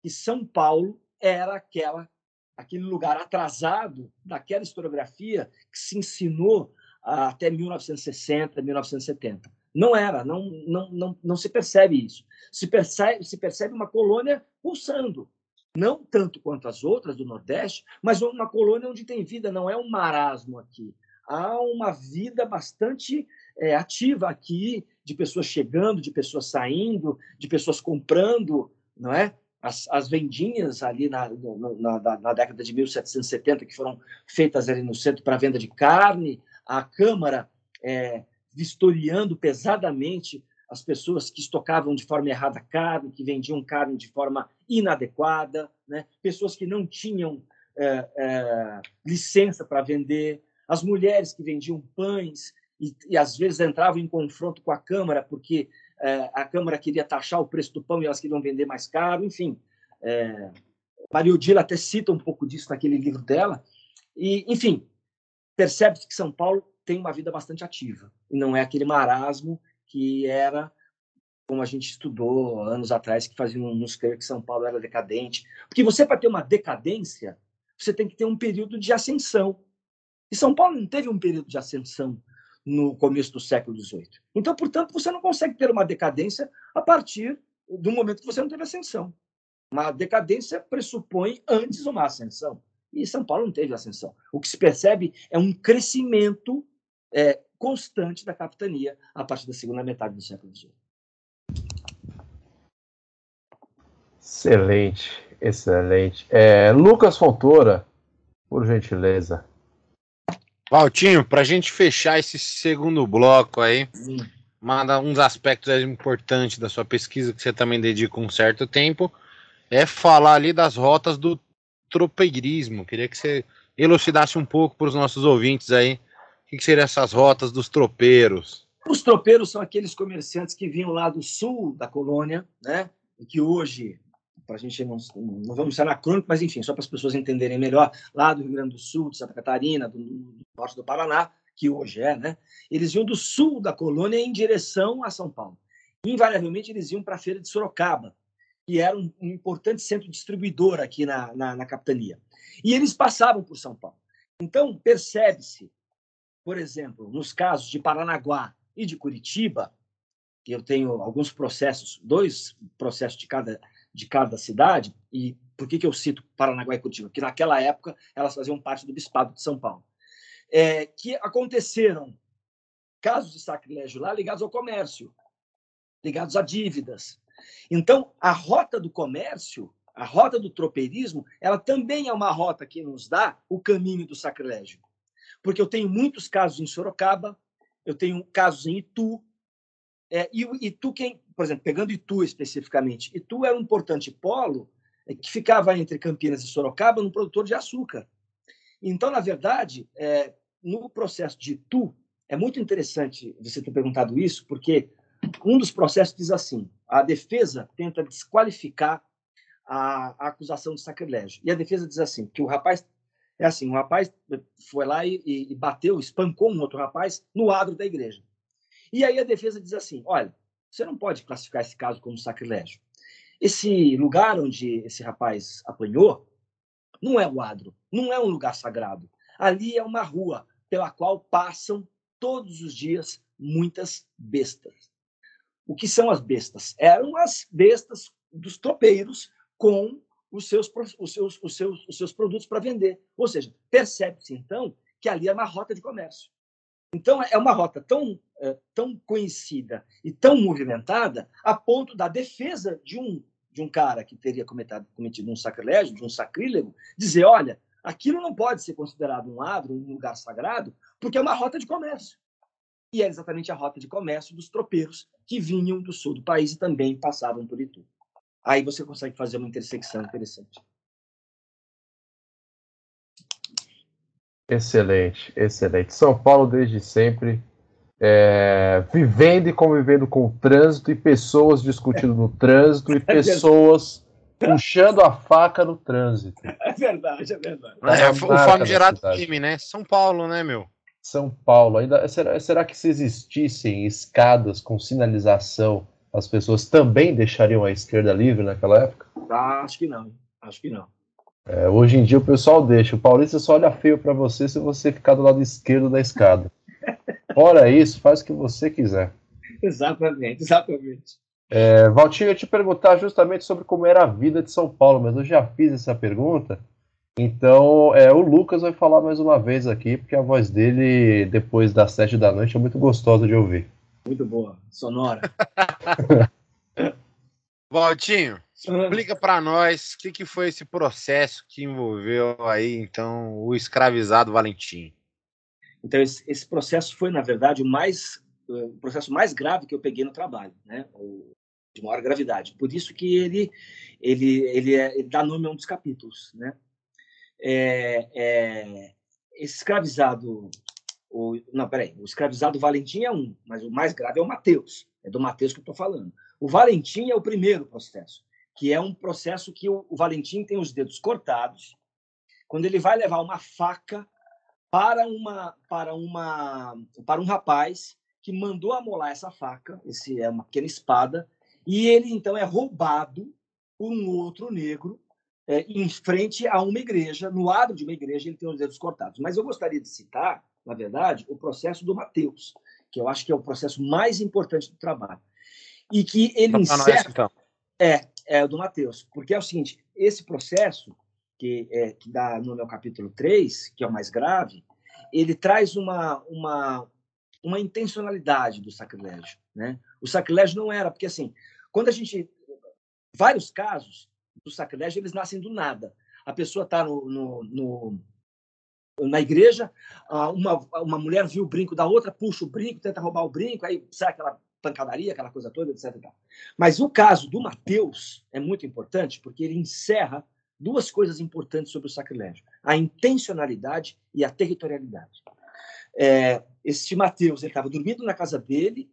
que São Paulo era aquela aquele lugar atrasado daquela historiografia que se ensinou até 1960, 1970. Não era, não, não, não, não se percebe isso. Se percebe, se percebe uma colônia pulsando, não tanto quanto as outras do Nordeste, mas uma colônia onde tem vida, não é um marasmo aqui. Há uma vida bastante é, ativa aqui, de pessoas chegando, de pessoas saindo, de pessoas comprando, não é? As, as vendinhas ali na, na, na, na década de 1770, que foram feitas ali no centro para venda de carne, a Câmara é, vistoriando pesadamente as pessoas que estocavam de forma errada carne, que vendiam carne de forma inadequada, né? pessoas que não tinham é, é, licença para vender, as mulheres que vendiam pães e, e, às vezes entravam em confronto com a Câmara porque a Câmara queria taxar o preço do pão e elas queriam vender mais caro, enfim. É, Maria Odila até cita um pouco disso naquele livro dela. E, enfim, percebe-se que São Paulo tem uma vida bastante ativa e não é aquele marasmo que era como a gente estudou anos atrás, que faziam nos crer que São Paulo era decadente. Porque você, para ter uma decadência, você tem que ter um período de ascensão. E São Paulo não teve um período de ascensão no começo do século XVIII. Então, portanto, você não consegue ter uma decadência a partir do momento que você não teve ascensão. Uma decadência pressupõe antes uma ascensão. E São Paulo não teve ascensão. O que se percebe é um crescimento é, constante da capitania a partir da segunda metade do século XVIII. Excelente, excelente. É, Lucas Fontoura, por gentileza. Valtinho, para a gente fechar esse segundo bloco aí, Sim. manda uns aspectos importantes da sua pesquisa que você também dedica um certo tempo, é falar ali das rotas do tropeirismo. Queria que você elucidasse um pouco para os nossos ouvintes aí o que, que seriam essas rotas dos tropeiros? Os tropeiros são aqueles comerciantes que vinham lá do sul da colônia, né? E que hoje, para a gente não, não vamos ser anacrônico, mas enfim, só para as pessoas entenderem melhor, lá do Rio Grande do Sul, de Santa Catarina, do, do norte do Paraná, que hoje é, né? Eles iam do sul da colônia em direção a São Paulo. Invariavelmente, eles iam para a feira de Sorocaba, que era um, um importante centro distribuidor aqui na, na, na capitania. E eles passavam por São Paulo. Então, percebe-se por exemplo, nos casos de Paranaguá e de Curitiba, que eu tenho alguns processos, dois processos de cada, de cada cidade, e por que, que eu cito Paranaguá e Curitiba? Porque naquela época elas faziam parte do Bispado de São Paulo. É, que aconteceram casos de sacrilégio lá ligados ao comércio, ligados a dívidas. Então, a rota do comércio, a rota do tropeirismo, ela também é uma rota que nos dá o caminho do sacrilégio porque eu tenho muitos casos em Sorocaba, eu tenho casos em Itu, é, e Itu, quem, por exemplo, pegando Itu especificamente, Itu era um importante polo é, que ficava entre Campinas e Sorocaba, num produtor de açúcar. Então, na verdade, é, no processo de Itu, é muito interessante você ter perguntado isso, porque um dos processos diz assim: a defesa tenta desqualificar a, a acusação de sacrilégio. E a defesa diz assim: que o rapaz é assim, um rapaz foi lá e, e, bateu, espancou um outro rapaz no adro da igreja. E aí a defesa diz assim, olha, você não pode classificar esse caso como sacrilégio. Esse lugar onde esse rapaz apanhou não é o adro, não é um lugar sagrado. Ali é uma rua pela qual passam todos os dias muitas bestas. O que são as bestas? Eram as bestas dos tropeiros com os seus, os seus, os seus, os seus produtos para vender. Ou seja, percebe-se então que ali é uma rota de comércio. Então, é uma rota tão, é, tão conhecida e tão movimentada a ponto da defesa de um, de um cara que teria cometido, cometido um sacrilégio, de um sacrílego, dizer: olha, aquilo não pode ser considerado um adro, um lugar sagrado, porque é uma rota de comércio. E é exatamente a rota de comércio dos tropeiros que vinham do sul do país e também passavam por Itu aí você consegue fazer uma intersecção interessante. Excelente, excelente. São Paulo desde sempre é, vivendo e convivendo com o trânsito e pessoas discutindo no trânsito e [laughs] é pessoas puxando a faca no trânsito. É verdade, é verdade. É, o famigerado crime, né? São Paulo, né, meu? São Paulo. Ainda será, será que se existissem escadas com sinalização as pessoas também deixariam a esquerda livre naquela época? Ah, acho que não. Acho que não. É, hoje em dia o pessoal deixa. O paulista só olha feio para você se você ficar do lado esquerdo da escada. Fora isso, faz o que você quiser. Exatamente, exatamente. É, Valtinho, eu ia te perguntar justamente sobre como era a vida de São Paulo, mas eu já fiz essa pergunta. Então, é, o Lucas vai falar mais uma vez aqui, porque a voz dele, depois das sete da noite, é muito gostosa de ouvir. Muito boa, sonora. [laughs] Valtinho, explica para nós o que, que foi esse processo que envolveu aí, então, o escravizado Valentim. Então, esse, esse processo foi, na verdade, o mais o processo mais grave que eu peguei no trabalho, né? O, de maior gravidade. Por isso que ele ele ele, é, ele dá nome a um dos capítulos, né? É, é, esse escravizado, o, não, peraí, o escravizado Valentim é um, mas o mais grave é o Mateus, é do Mateus que eu estou falando. O Valentim é o primeiro processo, que é um processo que o, Valentim tem os dedos cortados, quando ele vai levar uma faca para uma para uma para um rapaz que mandou amolar essa faca, esse é uma pequena espada, e ele então é roubado por um outro negro é, em frente a uma igreja, no lado de uma igreja, ele tem os dedos cortados. Mas eu gostaria de citar, na verdade, o processo do Mateus, que eu acho que é o processo mais importante do trabalho. E que ele encerra... Nós, então. É, é o do Mateus. Porque é o seguinte, esse processo, que, é, que dá no meu capítulo 3, que é o mais grave, ele traz uma, uma, uma intencionalidade do sacrilégio. Né? O sacrilégio não era, porque assim, quando a gente. Vários casos do sacrilégio, eles nascem do nada. A pessoa está no, no, no, na igreja, uma, uma mulher viu o brinco da outra, puxa o brinco, tenta roubar o brinco, aí sai aquela pancadaria, aquela coisa toda, etc. Mas o caso do Mateus é muito importante porque ele encerra duas coisas importantes sobre o sacrilégio: a intencionalidade e a territorialidade. É, esse Mateus estava dormindo na casa dele,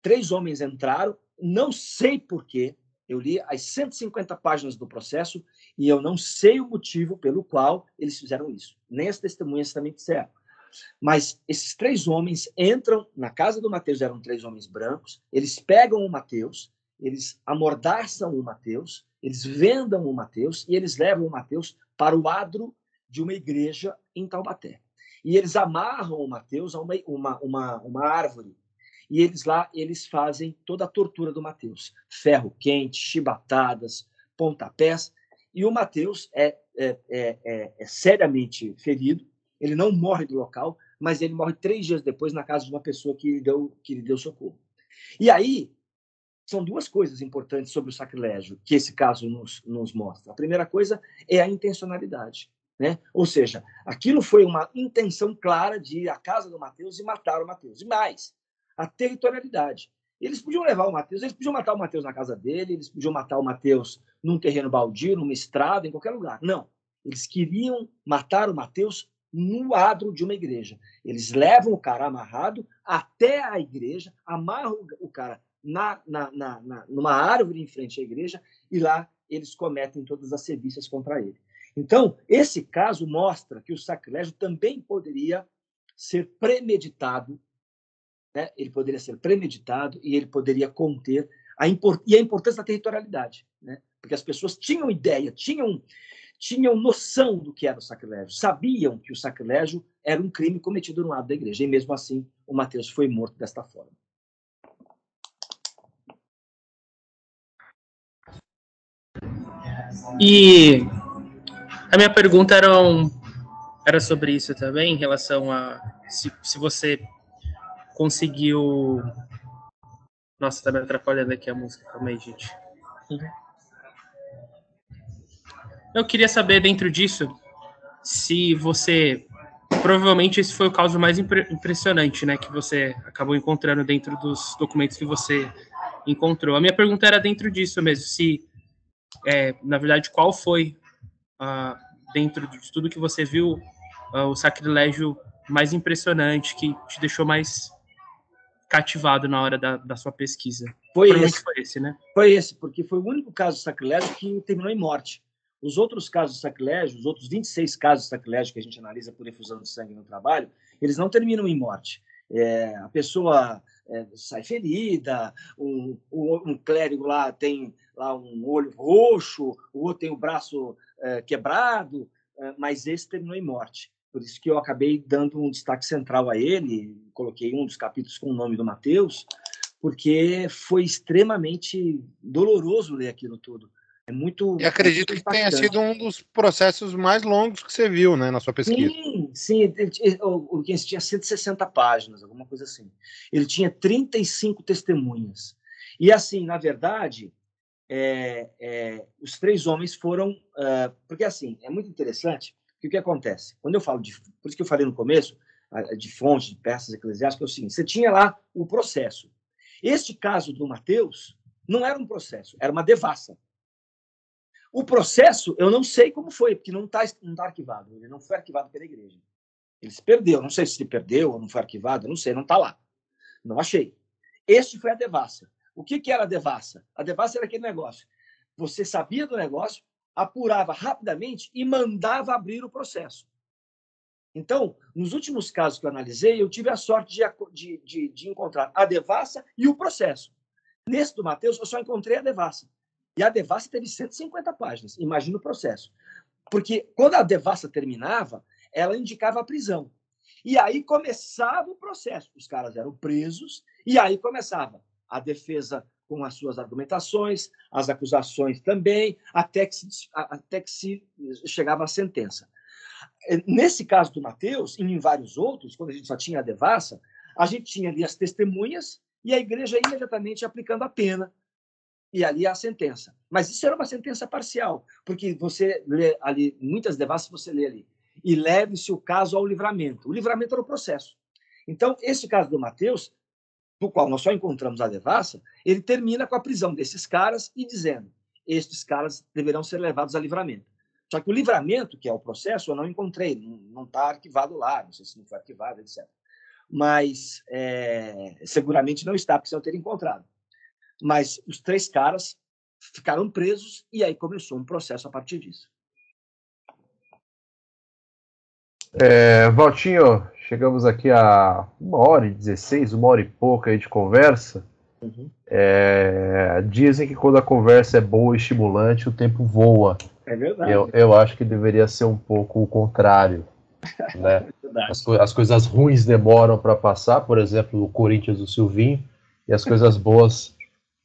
três homens entraram, não sei porquê, eu li as 150 páginas do processo e eu não sei o motivo pelo qual eles fizeram isso. Nem as testemunhas também disseram. Mas esses três homens entram na casa do Mateus, eram três homens brancos, eles pegam o Mateus, eles amordaçam o Mateus, eles vendam o Mateus e eles levam o Mateus para o adro de uma igreja em Taubaté. E eles amarram o Mateus a uma, uma, uma, uma árvore. E eles lá, eles fazem toda a tortura do Mateus. Ferro quente, chibatadas, pontapés. E o Mateus é, é, é, é, é seriamente ferido. Ele não morre do local, mas ele morre três dias depois na casa de uma pessoa que lhe deu, que lhe deu socorro. E aí, são duas coisas importantes sobre o sacrilégio que esse caso nos, nos mostra. A primeira coisa é a intencionalidade. Né? Ou seja, aquilo foi uma intenção clara de ir à casa do Mateus e matar o Mateus. E mais, a territorialidade. Eles podiam levar o Mateus, eles podiam matar o Mateus na casa dele, eles podiam matar o Mateus num terreno baldio, numa estrada, em qualquer lugar. Não. Eles queriam matar o Mateus no adro de uma igreja. Eles levam o cara amarrado até a igreja, amarram o cara na, na, na, na, numa árvore em frente à igreja e lá eles cometem todas as serviços contra ele. Então, esse caso mostra que o sacrilégio também poderia ser premeditado, né? ele poderia ser premeditado e ele poderia conter a import e a importância da territorialidade, né? porque as pessoas tinham ideia, tinham, tinham noção do que era o sacrilégio, sabiam que o sacrilégio era um crime cometido no lado da igreja, e mesmo assim o Mateus foi morto desta forma. E a minha pergunta era, um, era sobre isso também, em relação a se, se você conseguiu. Nossa, tá me atrapalhando aqui a música, calma aí, gente. Eu queria saber dentro disso se você. Provavelmente esse foi o caso mais impre impressionante, né? Que você acabou encontrando dentro dos documentos que você encontrou. A minha pergunta era dentro disso mesmo, se é, na verdade, qual foi, uh, dentro de tudo que você viu, uh, o sacrilégio mais impressionante, que te deixou mais cativado na hora da, da sua pesquisa? Foi esse. foi esse, né? Foi esse, porque foi o único caso de sacrilégio que terminou em morte. Os outros casos de sacrilégio, os outros 26 casos de sacrilégio que a gente analisa por efusão de sangue no trabalho, eles não terminam em morte. É, a pessoa é, sai ferida, um, um, clérigo lá tem lá um olho roxo, o outro tem o braço é, quebrado, é, mas esse terminou em morte. Por isso que eu acabei dando um destaque central a ele, coloquei um dos capítulos com o nome do Mateus, porque foi extremamente doloroso ler aquilo tudo. É muito. E acredito muito que tenha sido um dos processos mais longos que você viu, né, na sua pesquisa. Sim, sim. O Luquense tinha 160 páginas, alguma coisa assim. Ele tinha 35 testemunhas. E assim, na verdade, é, é, os três homens foram. Uh, porque assim, é muito interessante que o que acontece? Quando eu falo de. Por isso que eu falei no começo, de fontes, de peças eclesiásticas, é o seguinte: você tinha lá o processo. Este caso do Mateus não era um processo, era uma devassa. O processo, eu não sei como foi, porque não está não tá arquivado. Ele não foi arquivado pela igreja. Ele se perdeu. Não sei se se perdeu ou não foi arquivado, não sei, não está lá. Não achei. Este foi a devassa. O que, que era a devassa? A devassa era aquele negócio. Você sabia do negócio, apurava rapidamente e mandava abrir o processo. Então, nos últimos casos que eu analisei, eu tive a sorte de, de, de encontrar a devassa e o processo. Nesse do Mateus, eu só encontrei a devassa. E a devassa teve 150 páginas. Imagina o processo. Porque quando a devassa terminava, ela indicava a prisão. E aí começava o processo. Os caras eram presos, e aí começava a defesa com as suas argumentações, as acusações também, até que se, até que se chegava à sentença. Nesse caso do Mateus, e em vários outros, quando a gente só tinha a devassa, a gente tinha ali as testemunhas e a igreja imediatamente aplicando a pena e ali a sentença. Mas isso era uma sentença parcial, porque você lê ali, muitas devassas você lê ali, e leve-se o caso ao livramento. O livramento era o processo. Então, esse caso do Mateus, do qual nós só encontramos a devassa, ele termina com a prisão desses caras e dizendo: estes caras deverão ser levados a livramento. Só que o livramento, que é o processo, eu não encontrei, não está arquivado lá, não sei se não foi arquivado, etc. Mas é, seguramente não está, porque se eu ter encontrado. Mas os três caras ficaram presos e aí começou um processo a partir disso. É, Valtinho, chegamos aqui a uma hora e dezesseis, uma hora e pouca aí de conversa. Uhum. É, dizem que quando a conversa é boa e estimulante, o tempo voa. É verdade. Eu, eu acho que deveria ser um pouco o contrário. [laughs] Né? É as, as, coisas ruins demoram para passar, por exemplo, o Corinthians do Silvinho, e as coisas boas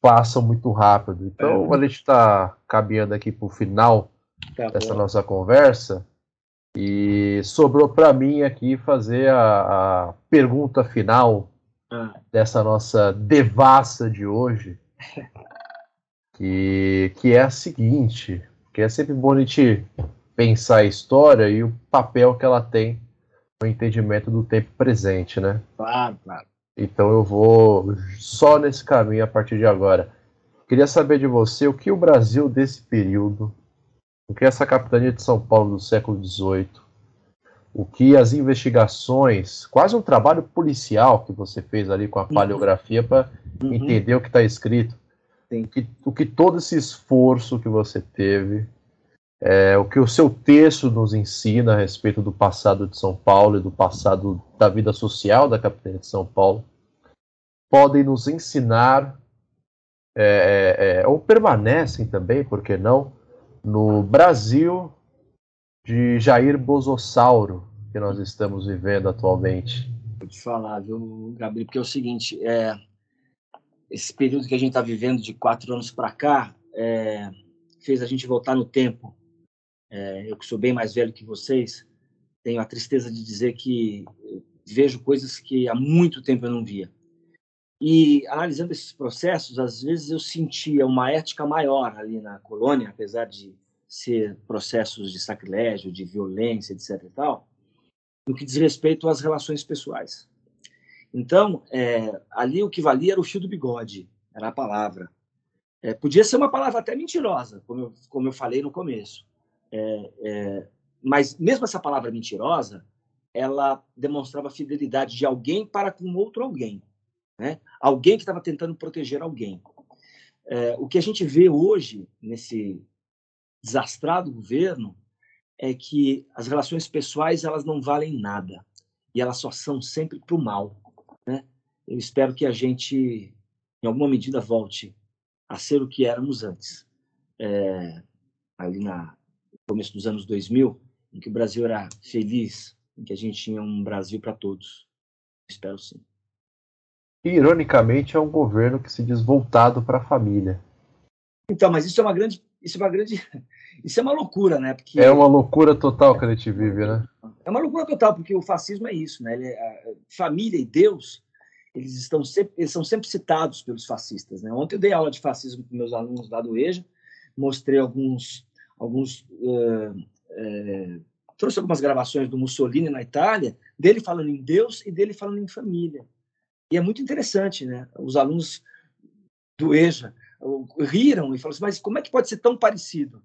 passam muito rápido. Então, é. a gente está caminhando aqui para o final tá dessa bom. nossa conversa. E sobrou para mim aqui fazer a, a pergunta final ah. dessa nossa devassa de hoje, [laughs] que, que é a seguinte, que é sempre bom a gente pensar a história e o papel que ela tem no entendimento do tempo presente, né? Claro, claro. Então eu vou só nesse caminho a partir de agora. Queria saber de você o que o Brasil desse período, o que essa capitania de São Paulo do século XVIII, o que as investigações, quase um trabalho policial que você fez ali com a uhum. paleografia para uhum. entender o que está escrito, que, o que todo esse esforço que você teve, é, o que o seu texto nos ensina a respeito do passado de São Paulo e do passado da vida social da capitania de São Paulo, podem nos ensinar, é, é, é ou permanecem também, por que não, no Brasil de Jair Bosossauro, que nós estamos vivendo atualmente. Vou te falar, viu, Gabriel, porque é o seguinte, é, esse período que a gente está vivendo de quatro anos para cá é, fez a gente voltar no tempo é, eu que sou bem mais velho que vocês, tenho a tristeza de dizer que vejo coisas que há muito tempo eu não via. E analisando esses processos, às vezes eu sentia uma ética maior ali na colônia, apesar de ser processos de sacrilégio, de violência, etc. e tal, no que diz respeito às relações pessoais. Então, é, ali o que valia era o fio do bigode, era a palavra. É, podia ser uma palavra até mentirosa, como eu, como eu falei no começo. É, é, mas mesmo essa palavra mentirosa, ela demonstrava fidelidade de alguém para com outro alguém, né? Alguém que estava tentando proteger alguém. É, o que a gente vê hoje nesse desastrado governo é que as relações pessoais elas não valem nada e elas só são sempre para o mal, né? Eu espero que a gente, em alguma medida, volte a ser o que éramos antes. É, ali na começo dos anos 2000, em que o Brasil era feliz, em que a gente tinha um Brasil para todos. Espero sim. Ironicamente, é um governo que se diz voltado para a família. Então, mas isso é uma grande, isso é uma grande, [laughs] isso é uma loucura, né? Porque é uma loucura total que a gente vive, né? É uma loucura total porque o fascismo é isso, né? É, família e Deus, eles estão sempre, eles são sempre citados pelos fascistas, né? Ontem eu dei aula de fascismo com meus alunos lá do EJA, mostrei alguns alguns uh, uh, trouxe algumas gravações do Mussolini na Itália, dele falando em Deus e dele falando em família. E é muito interessante, né? Os alunos do EJA riram e falaram assim, mas como é que pode ser tão parecido?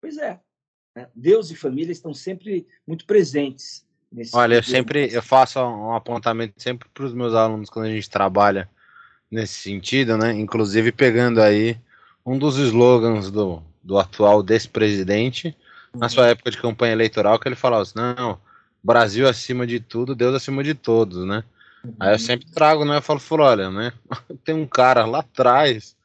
Pois é, né? Deus e família estão sempre muito presentes. Olha, eu sempre eu faço um apontamento sempre para os meus alunos quando a gente trabalha nesse sentido, né? Inclusive pegando aí um dos slogans do, do atual despresidente na sua uhum. época de campanha eleitoral que ele falava assim, não, Brasil acima de tudo, Deus acima de todos, né? Uhum. Aí eu sempre trago, né? Eu falo, falo, olha, né? [laughs] Tem um cara lá atrás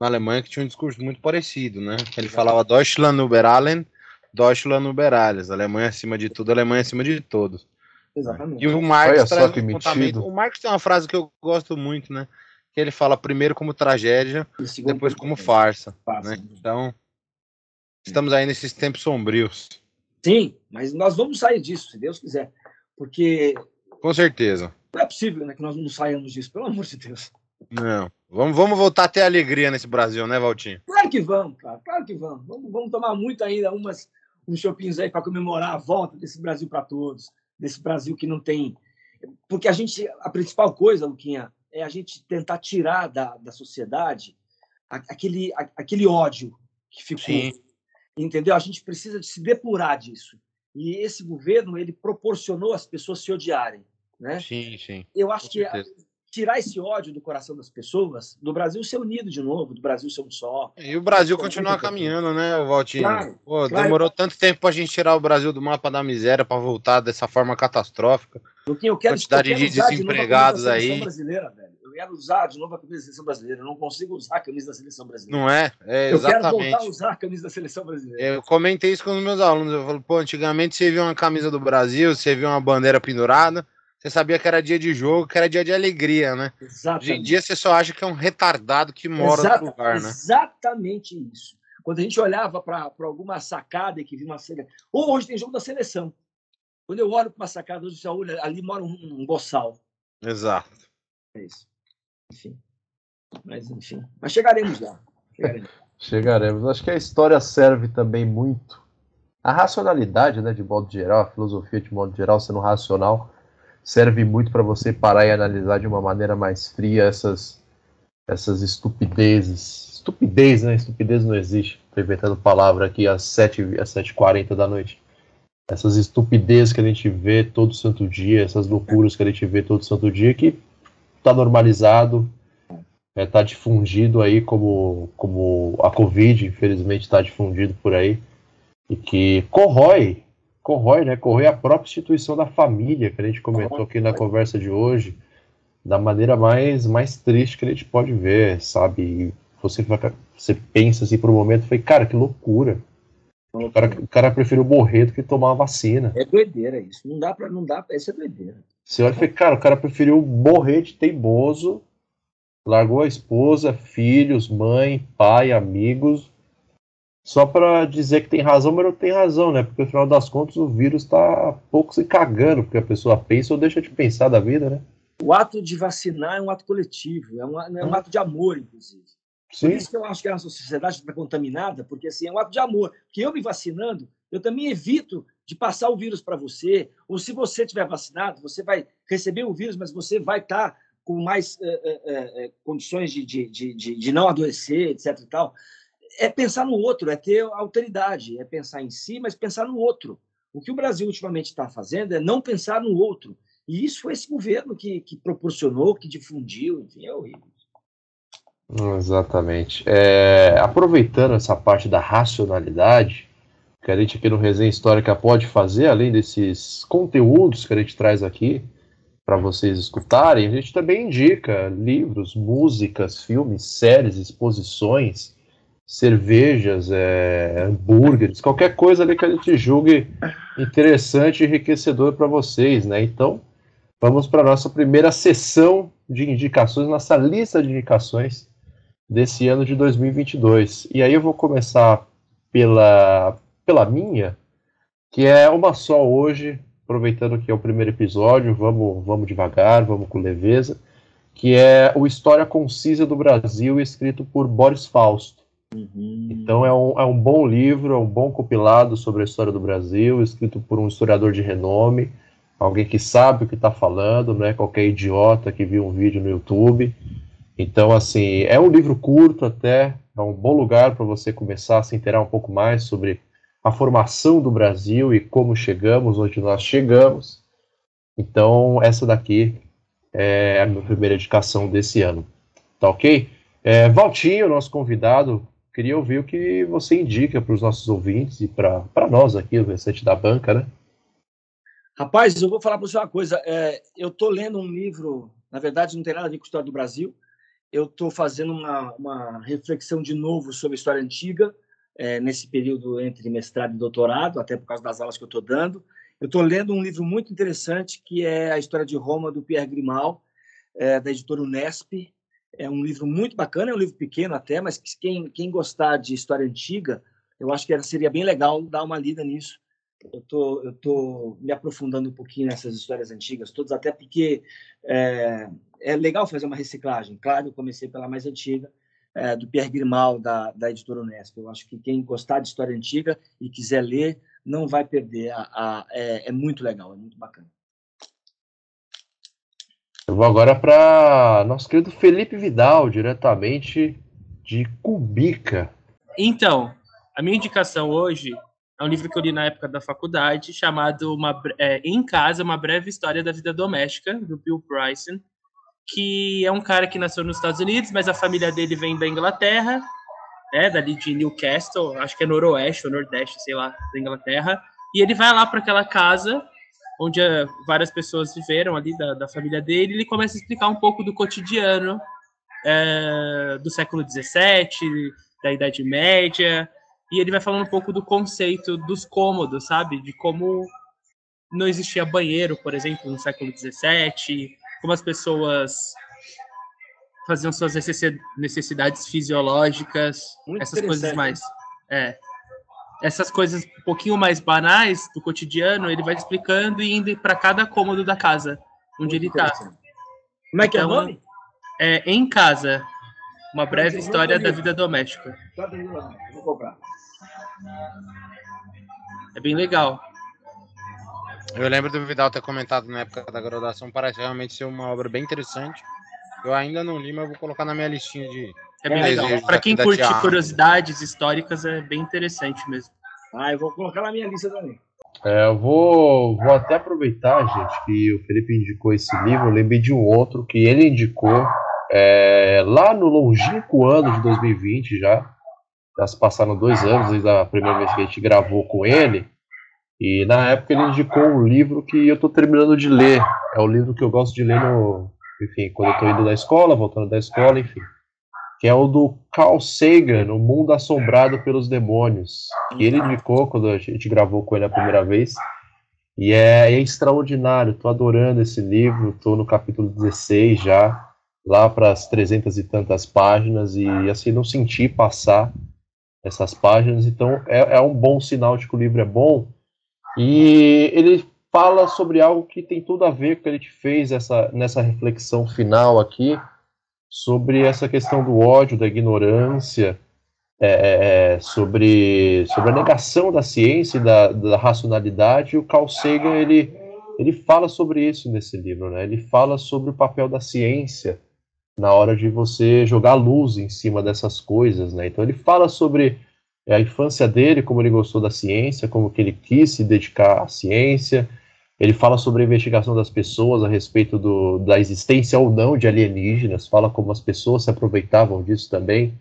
na Alemanha que tinha um discurso muito parecido, né? Ele falava Deutschland über allen, Deutschland über alles. Alemanha acima de tudo, Alemanha acima de todos. Exatamente. E o Marx traz um O Marx tem uma frase que eu gosto muito, né? Que ele fala primeiro como tragédia, depois como farsa. farsa né? Então, estamos aí nesses tempos sombrios. Sim, mas nós vamos sair disso, se Deus quiser. Porque. Com certeza. Não é possível né, que nós não saiamos disso, pelo amor de Deus. Não. Vamos, vamos voltar a ter alegria nesse Brasil, né, Valtinho? Claro que vamos, cara. Claro que vamos. Vamos, vamos tomar muito ainda umas, uns shoppings aí para comemorar a volta desse Brasil para todos. Desse Brasil que não tem. Porque a gente. A principal coisa, Luquinha, é a gente tentar tirar da, da sociedade aquele, aquele ódio que ficou. Sim. Entendeu? A gente precisa de se depurar disso. E esse governo ele proporcionou as pessoas se odiarem, né? Sim, sim. Eu acho que tirar esse ódio do coração das pessoas, do Brasil ser unido de novo, do Brasil ser um só. E o Brasil continuar caminhando, né, Valtinho? Claro, Pô, claro. Demorou tanto tempo para a gente tirar o Brasil do mapa da miséria para voltar dessa forma catastrófica. eu quero, Quantidade eu quero de desempregados de aí. Brasileira, velho. Eu quero usar de novo a camisa da seleção brasileira. Eu não consigo usar a camisa da seleção brasileira. Não é? é exatamente. Eu quero voltar a usar a camisa da seleção brasileira. Eu comentei isso com os meus alunos. Eu falo, pô, antigamente você viu uma camisa do Brasil, você viu uma bandeira pendurada você sabia que era dia de jogo, que era dia de alegria, né? Exatamente. Hoje em dia você só acha que é um retardado que mora Exata, no lugar, né? Exatamente isso. Quando a gente olhava para alguma sacada e que via uma seleção. Ou hoje tem jogo da seleção. Quando eu olho para uma sacada, hoje já olho, ali mora um, um boçal. Exato. É isso. Enfim. Mas, enfim. Mas chegaremos lá. Chegaremos. chegaremos. Acho que a história serve também muito. A racionalidade, né, de modo geral, a filosofia de modo geral sendo racional serve muito para você parar e analisar de uma maneira mais fria essas, essas estupidezes. Estupidez, né? Estupidez não existe. Estou inventando palavra aqui às 7h40 às 7 da noite. Essas estupidezes que a gente vê todo santo dia, essas loucuras que a gente vê todo santo dia, que está normalizado, é, tá difundido aí como, como a Covid, infelizmente, está difundido por aí, e que corrói corrói, né? Corrói a própria instituição da família, que a gente comentou aqui na conversa de hoje, da maneira mais, mais triste que a gente pode ver, sabe? Você, você pensa assim por um momento, foi, cara, que loucura. O cara, o cara preferiu morrer do que tomar a vacina. É doideira isso. Não dá para não dá, isso é doideira. Você olha e fala, cara, o cara preferiu morrer de teimoso, largou a esposa, filhos, mãe, pai, amigos, só para dizer que tem razão, mas não tem razão, né? Porque no final das contas o vírus está pouco se cagando, porque a pessoa pensa ou deixa de pensar da vida, né? O ato de vacinar é um ato coletivo, é um, é um ato de amor, inclusive. Sim. Por isso que eu acho que a nossa sociedade está contaminada, porque assim, é um ato de amor. Porque eu me vacinando, eu também evito de passar o vírus para você, ou se você tiver vacinado, você vai receber o vírus, mas você vai estar tá com mais é, é, condições de, de, de, de, não adoecer, etc. E tal é pensar no outro, é ter alteridade, é pensar em si, mas pensar no outro. O que o Brasil ultimamente está fazendo é não pensar no outro. E isso foi esse governo que, que proporcionou, que difundiu, enfim, é horrível. Exatamente. É, aproveitando essa parte da racionalidade, que a gente aqui no Resenha Histórica pode fazer, além desses conteúdos que a gente traz aqui para vocês escutarem, a gente também indica livros, músicas, filmes, séries, exposições cervejas, é, hambúrgueres, qualquer coisa ali que a gente julgue interessante e enriquecedor para vocês, né? Então, vamos para a nossa primeira sessão de indicações, nossa lista de indicações desse ano de 2022. E aí eu vou começar pela, pela minha, que é uma só hoje, aproveitando que é o primeiro episódio, vamos, vamos devagar, vamos com leveza, que é o História Concisa do Brasil, escrito por Boris Fausto. Uhum. Então é um, é um bom livro, é um bom compilado sobre a história do Brasil, escrito por um historiador de renome, alguém que sabe o que está falando, não é qualquer idiota que viu um vídeo no YouTube. Então, assim, é um livro curto até, é um bom lugar para você começar a se inteirar um pouco mais sobre a formação do Brasil e como chegamos onde nós chegamos. Então, essa daqui é a minha primeira indicação desse ano. Tá ok? É, Valtinho, nosso convidado, queria ouvir o que você indica para os nossos ouvintes e para nós aqui, o Restante da Banca, né? Rapaz, eu vou falar para você uma coisa. É, eu estou lendo um livro, na verdade, não tem nada a ver com a história do Brasil. Eu estou fazendo uma, uma reflexão de novo sobre a história antiga, é, nesse período entre mestrado e doutorado, até por causa das aulas que eu estou dando. Eu estou lendo um livro muito interessante, que é a História de Roma, do Pierre Grimal, é, da editora Unesp. É um livro muito bacana, é um livro pequeno até, mas quem, quem gostar de história antiga, eu acho que seria bem legal dar uma lida nisso. Eu tô, eu tô me aprofundando um pouquinho nessas histórias antigas todas, até porque é, é legal fazer uma reciclagem. Claro, eu comecei pela mais antiga, é, do Pierre Grimal, da, da editora Unesp. Eu acho que quem gostar de história antiga e quiser ler, não vai perder. A, a é, é, muito legal, é muito bacana. Eu vou agora para nosso querido Felipe Vidal, diretamente de Cubica. Então, a minha indicação hoje é um livro que eu li na época da faculdade, chamado uma, é, Em Casa, Uma Breve História da Vida Doméstica, do Bill Bryson que é um cara que nasceu nos Estados Unidos, mas a família dele vem da Inglaterra, né, dali de Newcastle, acho que é noroeste ou nordeste, sei lá, da Inglaterra, e ele vai lá para aquela casa onde eh, várias pessoas viveram ali da, da família dele, e ele começa a explicar um pouco do cotidiano é, do século XVII, da Idade Média, e ele vai falando um pouco do conceito dos cômodos, sabe? De como não existia banheiro, por exemplo, no século XVII, como as pessoas faziam suas necessidades fisiológicas, Muito essas coisas mais. É, essas coisas um pouquinho mais banais do cotidiano, ele vai explicando e indo para cada cômodo da casa onde Muito ele está. Como é que é o então, nome? É Em Casa, uma breve história da vida doméstica. Vou comprar. É bem legal. Eu lembro do Vidal ter comentado na época da graduação, parece realmente ser uma obra bem interessante. Eu ainda não li, mas vou colocar na minha listinha de. É bem legal. Para quem curte curiosidades históricas, é bem interessante mesmo. Ah, eu vou colocar na minha lista também. É, eu vou, vou até aproveitar, gente, que o Felipe indicou esse livro. Eu lembrei de um outro que ele indicou é, lá no longínquo ano de 2020 já. Já se passaram dois anos desde a primeira vez que a gente gravou com ele. E na época ele indicou um livro que eu estou terminando de ler. É o livro que eu gosto de ler no, enfim, quando eu estou indo da escola, voltando da escola, enfim. Que é o do Carl Sagan, O Mundo Assombrado pelos Demônios. Que ele indicou quando a gente gravou com ele a primeira vez. E é, é extraordinário, estou adorando esse livro, estou no capítulo 16 já, lá para as 300 e tantas páginas, e assim, não senti passar essas páginas, então é, é um bom sinal de que o livro é bom, e ele fala sobre algo que tem tudo a ver com o que a gente fez essa, nessa reflexão final aqui, sobre essa questão do ódio, da ignorância, é, é, é, sobre, sobre a negação da ciência e da, da racionalidade. E o Carl Sagan, ele, ele fala sobre isso nesse livro, né? Ele fala sobre o papel da ciência na hora de você jogar luz em cima dessas coisas, né? Então ele fala sobre a infância dele, como ele gostou da ciência, como que ele quis se dedicar à ciência. Ele fala sobre a investigação das pessoas a respeito do, da existência ou não de alienígenas, fala como as pessoas se aproveitavam disso também,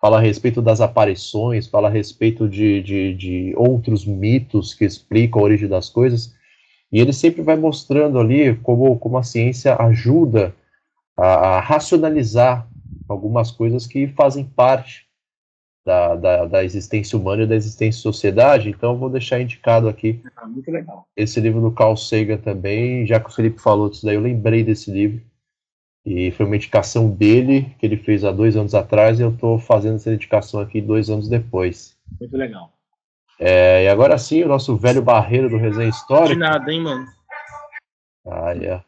fala a respeito das aparições, fala a respeito de, de, de outros mitos que explicam a origem das coisas. E ele sempre vai mostrando ali como, como a ciência ajuda a, a racionalizar algumas coisas que fazem parte da, da, da, existência humana e da existência sociedade, então eu vou deixar indicado aqui ah, muito legal. esse livro do Carl Sagan também, já que o Felipe falou disso daí, eu lembrei desse livro, e foi uma indicação dele, que ele fez há dois anos atrás, e eu estou fazendo essa indicação aqui dois anos depois. Muito legal. É, e agora sim, o nosso velho barreiro do Resenha Histórica. De nada, hein, mano? Ah, é.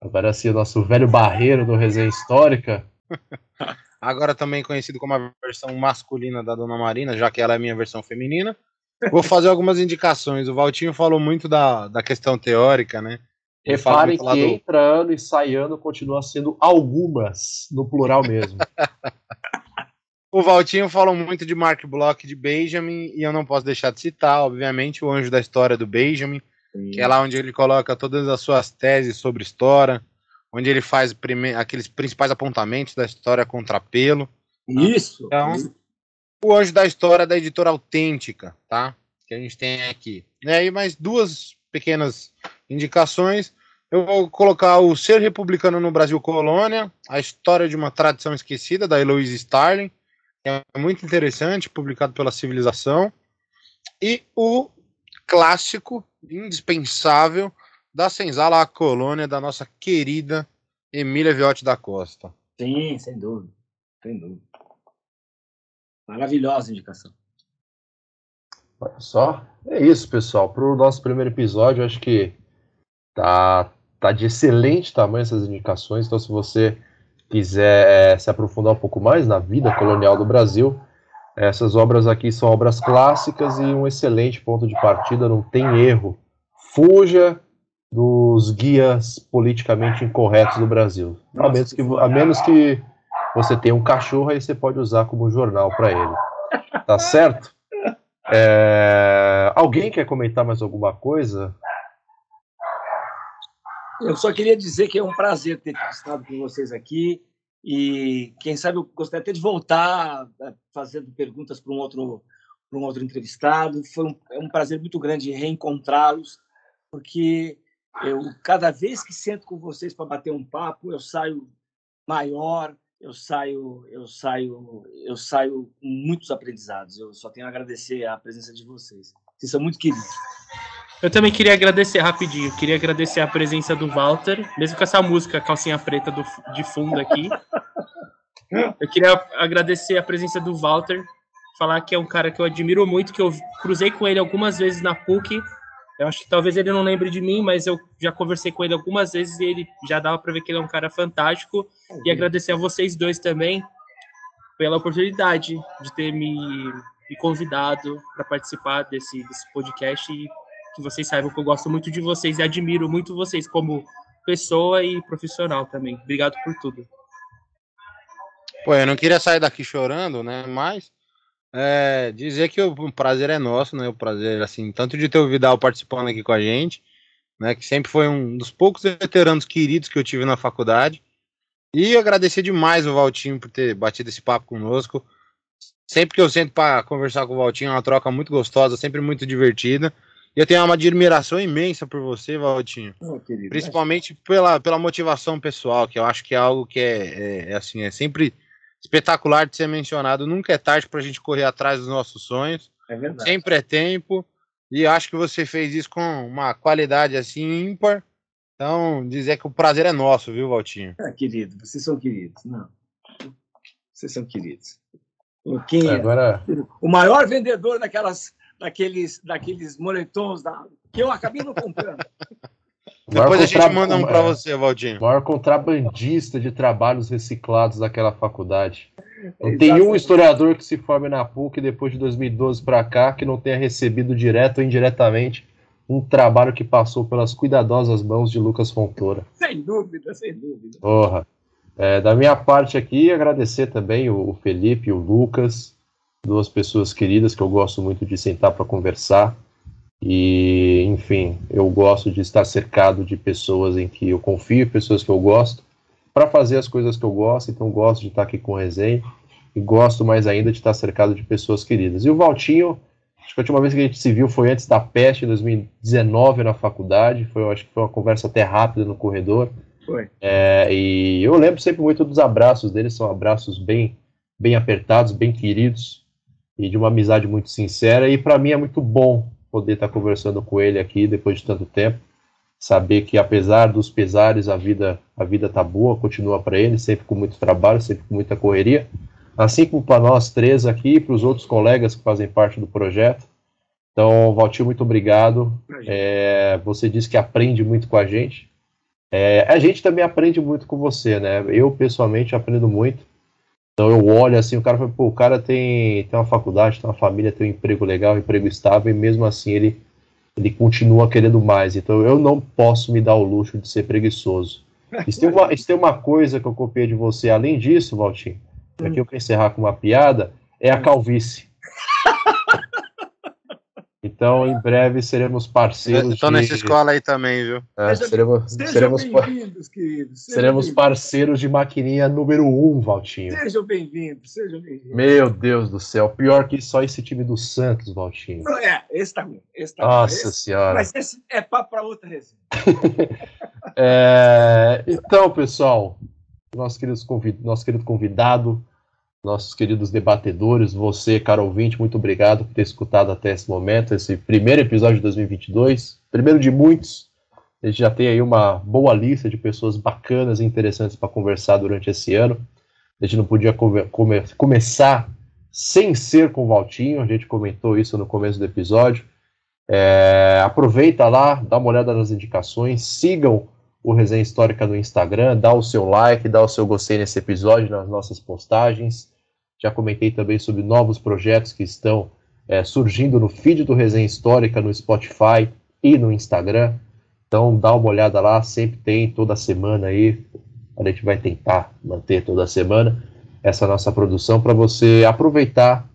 Agora sim, o nosso velho barreiro do Resenha Histórica. [laughs] agora também conhecido como a versão masculina da Dona Marina, já que ela é a minha versão feminina. Vou [laughs] fazer algumas indicações. O Valtinho falou muito da, da questão teórica, né? Reparem que do... entra ano e sai ano continua sendo algumas, no plural mesmo. [laughs] o Valtinho falou muito de Mark Bloch de Benjamin, e eu não posso deixar de citar, obviamente, o Anjo da História do Benjamin, Sim. que é lá onde ele coloca todas as suas teses sobre história, onde ele faz prime... aqueles principais apontamentos da história contrapelo. Isso! Então, isso. o Anjo da História da editora autêntica, tá? Que a gente tem aqui. E aí, mais duas pequenas indicações. Eu vou colocar o Ser Republicano no Brasil Colônia, a história de uma tradição esquecida, da Eloise Starling, que é muito interessante, publicado pela Civilização. E o clássico, indispensável, da Senzala à Colônia, da nossa querida Emília Viotti da Costa. Sim, sem dúvida. Sem dúvida. Maravilhosa indicação. Olha só. É isso, pessoal. Para o nosso primeiro episódio, acho que tá tá de excelente tamanho essas indicações, então se você quiser é, se aprofundar um pouco mais na vida colonial do Brasil, essas obras aqui são obras clássicas e um excelente ponto de partida, não tem erro. Fuja dos guias politicamente incorretos do Brasil. a menos, que, a menos que você tenha um cachorro, aí você pode usar como jornal para ele. Tá certo? [laughs] É... Alguém quer comentar mais alguma coisa? Eu só queria dizer que é um prazer ter estado com vocês aqui e quem sabe eu gostaria até de voltar eh, fazendo perguntas para um outro para um outro entrevistado. Foi um, é um prazer muito grande reencontrá-los, porque eu cada vez que sento com vocês para bater um papo, eu saio maior, eu saio eu saio eu saio com muitos aprendizados. Eu só tenho a agradecer a presença de vocês. Vocês são muito queridos. Eu também queria agradecer rapidinho. Queria agradecer a presença do Walter, mesmo com essa música calcinha preta do, de fundo aqui. Eu queria agradecer a presença do Walter, falar que é um cara que eu admiro muito, que eu cruzei com ele algumas vezes na PUC. Eu acho que talvez ele não lembre de mim, mas eu já conversei com ele algumas vezes e ele já dava para ver que ele é um cara fantástico. E agradecer a vocês dois também pela oportunidade de ter me, me convidado para participar desse, desse podcast e que vocês saibam que eu gosto muito de vocês e admiro muito vocês como pessoa e profissional também. Obrigado por tudo. Pô, eu não queria sair daqui chorando, né? Mas é, dizer que o prazer é nosso, né? O prazer, assim, tanto de ter o Vidal participando aqui com a gente, né? Que sempre foi um dos poucos veteranos queridos que eu tive na faculdade. E agradecer demais o Valtinho por ter batido esse papo conosco. Sempre que eu sento para conversar com o Valtinho, é uma troca muito gostosa, sempre muito divertida. E eu tenho uma admiração imensa por você, Valtinho. Oh, Principalmente pela, pela motivação pessoal, que eu acho que é algo que é, é, é assim, é sempre espetacular de ser mencionado. Nunca é tarde para a gente correr atrás dos nossos sonhos. É verdade. Sempre é tempo. E acho que você fez isso com uma qualidade assim ímpar. Então, dizer que o prazer é nosso, viu, Valtinho? É, querido, vocês são queridos. Não. Vocês são queridos. Quem, Agora... O maior vendedor daquelas daqueles, daqueles moletons da, que eu acabei não comprando. [laughs] Depois a gente manda um para você, Valdinho. Maior contrabandista de trabalhos reciclados daquela faculdade. Não tem um historiador que se forme na PUC depois de 2012 para cá que não tenha recebido direto ou indiretamente um trabalho que passou pelas cuidadosas mãos de Lucas Fontoura. Sem dúvida, sem dúvida. Porra. É, da minha parte aqui, agradecer também o Felipe e o Lucas, duas pessoas queridas que eu gosto muito de sentar para conversar. E, enfim, eu gosto de estar cercado de pessoas em que eu confio, pessoas que eu gosto, para fazer as coisas que eu gosto. Então, gosto de estar aqui com o Resenha e gosto mais ainda de estar cercado de pessoas queridas. E o Valtinho, acho que a última vez que a gente se viu foi antes da peste, em 2019, na faculdade. Foi, acho que foi uma conversa até rápida no corredor. Foi. É, e eu lembro sempre muito dos abraços dele, são abraços bem, bem apertados, bem queridos e de uma amizade muito sincera. E para mim é muito bom poder estar conversando com ele aqui depois de tanto tempo, saber que apesar dos pesares a vida a vida tá boa, continua para ele, sempre com muito trabalho, sempre com muita correria, assim como para nós três aqui e para os outros colegas que fazem parte do projeto. Então, Valtinho, muito obrigado. É, você disse que aprende muito com a gente. É, a gente também aprende muito com você, né? Eu pessoalmente aprendo muito Então eu olho assim, o cara fala, pô, o cara tem, tem uma faculdade, tem uma família, tem um emprego legal, um emprego estável, e mesmo assim ele, ele continua querendo mais. Então eu não posso me dar o luxo de ser preguiçoso. Se tem uma, se tem uma coisa que eu copiei de você, além disso, Valtinho, aqui eu quero encerrar com uma piada, é a calvície. Então, em breve seremos parceiros. Estou de... nessa escola aí também, viu? É, Seja, seremos seremos, queridos. seremos parceiros de maquininha número um, Valtinho. Sejam bem-vindos, sejam bem-vindos. Meu Deus do céu, pior que só esse time do Santos, Valtinho. Não, é, esse tá ruim. Esse tá Nossa esse, senhora. Mas esse é papo para outra resenha. [laughs] é, então, pessoal, nosso querido, convid, nosso querido convidado, nossos queridos debatedores, você, caro ouvinte, muito obrigado por ter escutado até esse momento, esse primeiro episódio de 2022, primeiro de muitos. A gente já tem aí uma boa lista de pessoas bacanas e interessantes para conversar durante esse ano. A gente não podia come come começar sem ser com o Valtinho, a gente comentou isso no começo do episódio. É, aproveita lá, dá uma olhada nas indicações, sigam o Resenha Histórica no Instagram, dá o seu like, dá o seu gostei nesse episódio, nas nossas postagens. Já comentei também sobre novos projetos que estão é, surgindo no feed do Resenha Histórica, no Spotify e no Instagram. Então dá uma olhada lá, sempre tem, toda semana aí. A gente vai tentar manter toda semana essa nossa produção para você aproveitar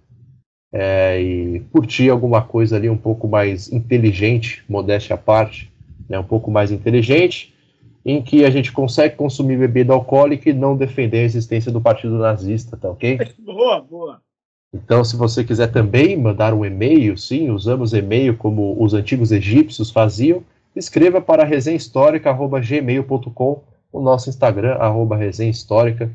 é, e curtir alguma coisa ali um pouco mais inteligente, modéstia à parte, né, um pouco mais inteligente em que a gente consegue consumir bebida alcoólica e não defender a existência do partido nazista, tá ok? Boa, boa. Então, se você quiser também mandar um e-mail, sim, usamos e-mail como os antigos egípcios faziam, escreva para resenhistórica.gmail.com, o nosso Instagram, arroba resenhistórica.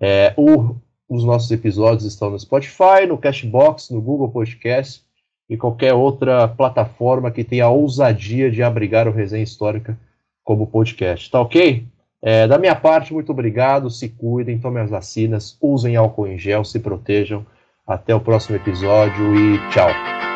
É, o, os nossos episódios estão no Spotify, no Cashbox, no Google Podcast e qualquer outra plataforma que tenha a ousadia de abrigar o Resenha Histórica como podcast, tá ok? É, da minha parte, muito obrigado, se cuidem, tomem as vacinas, usem álcool em gel, se protejam. Até o próximo episódio e tchau.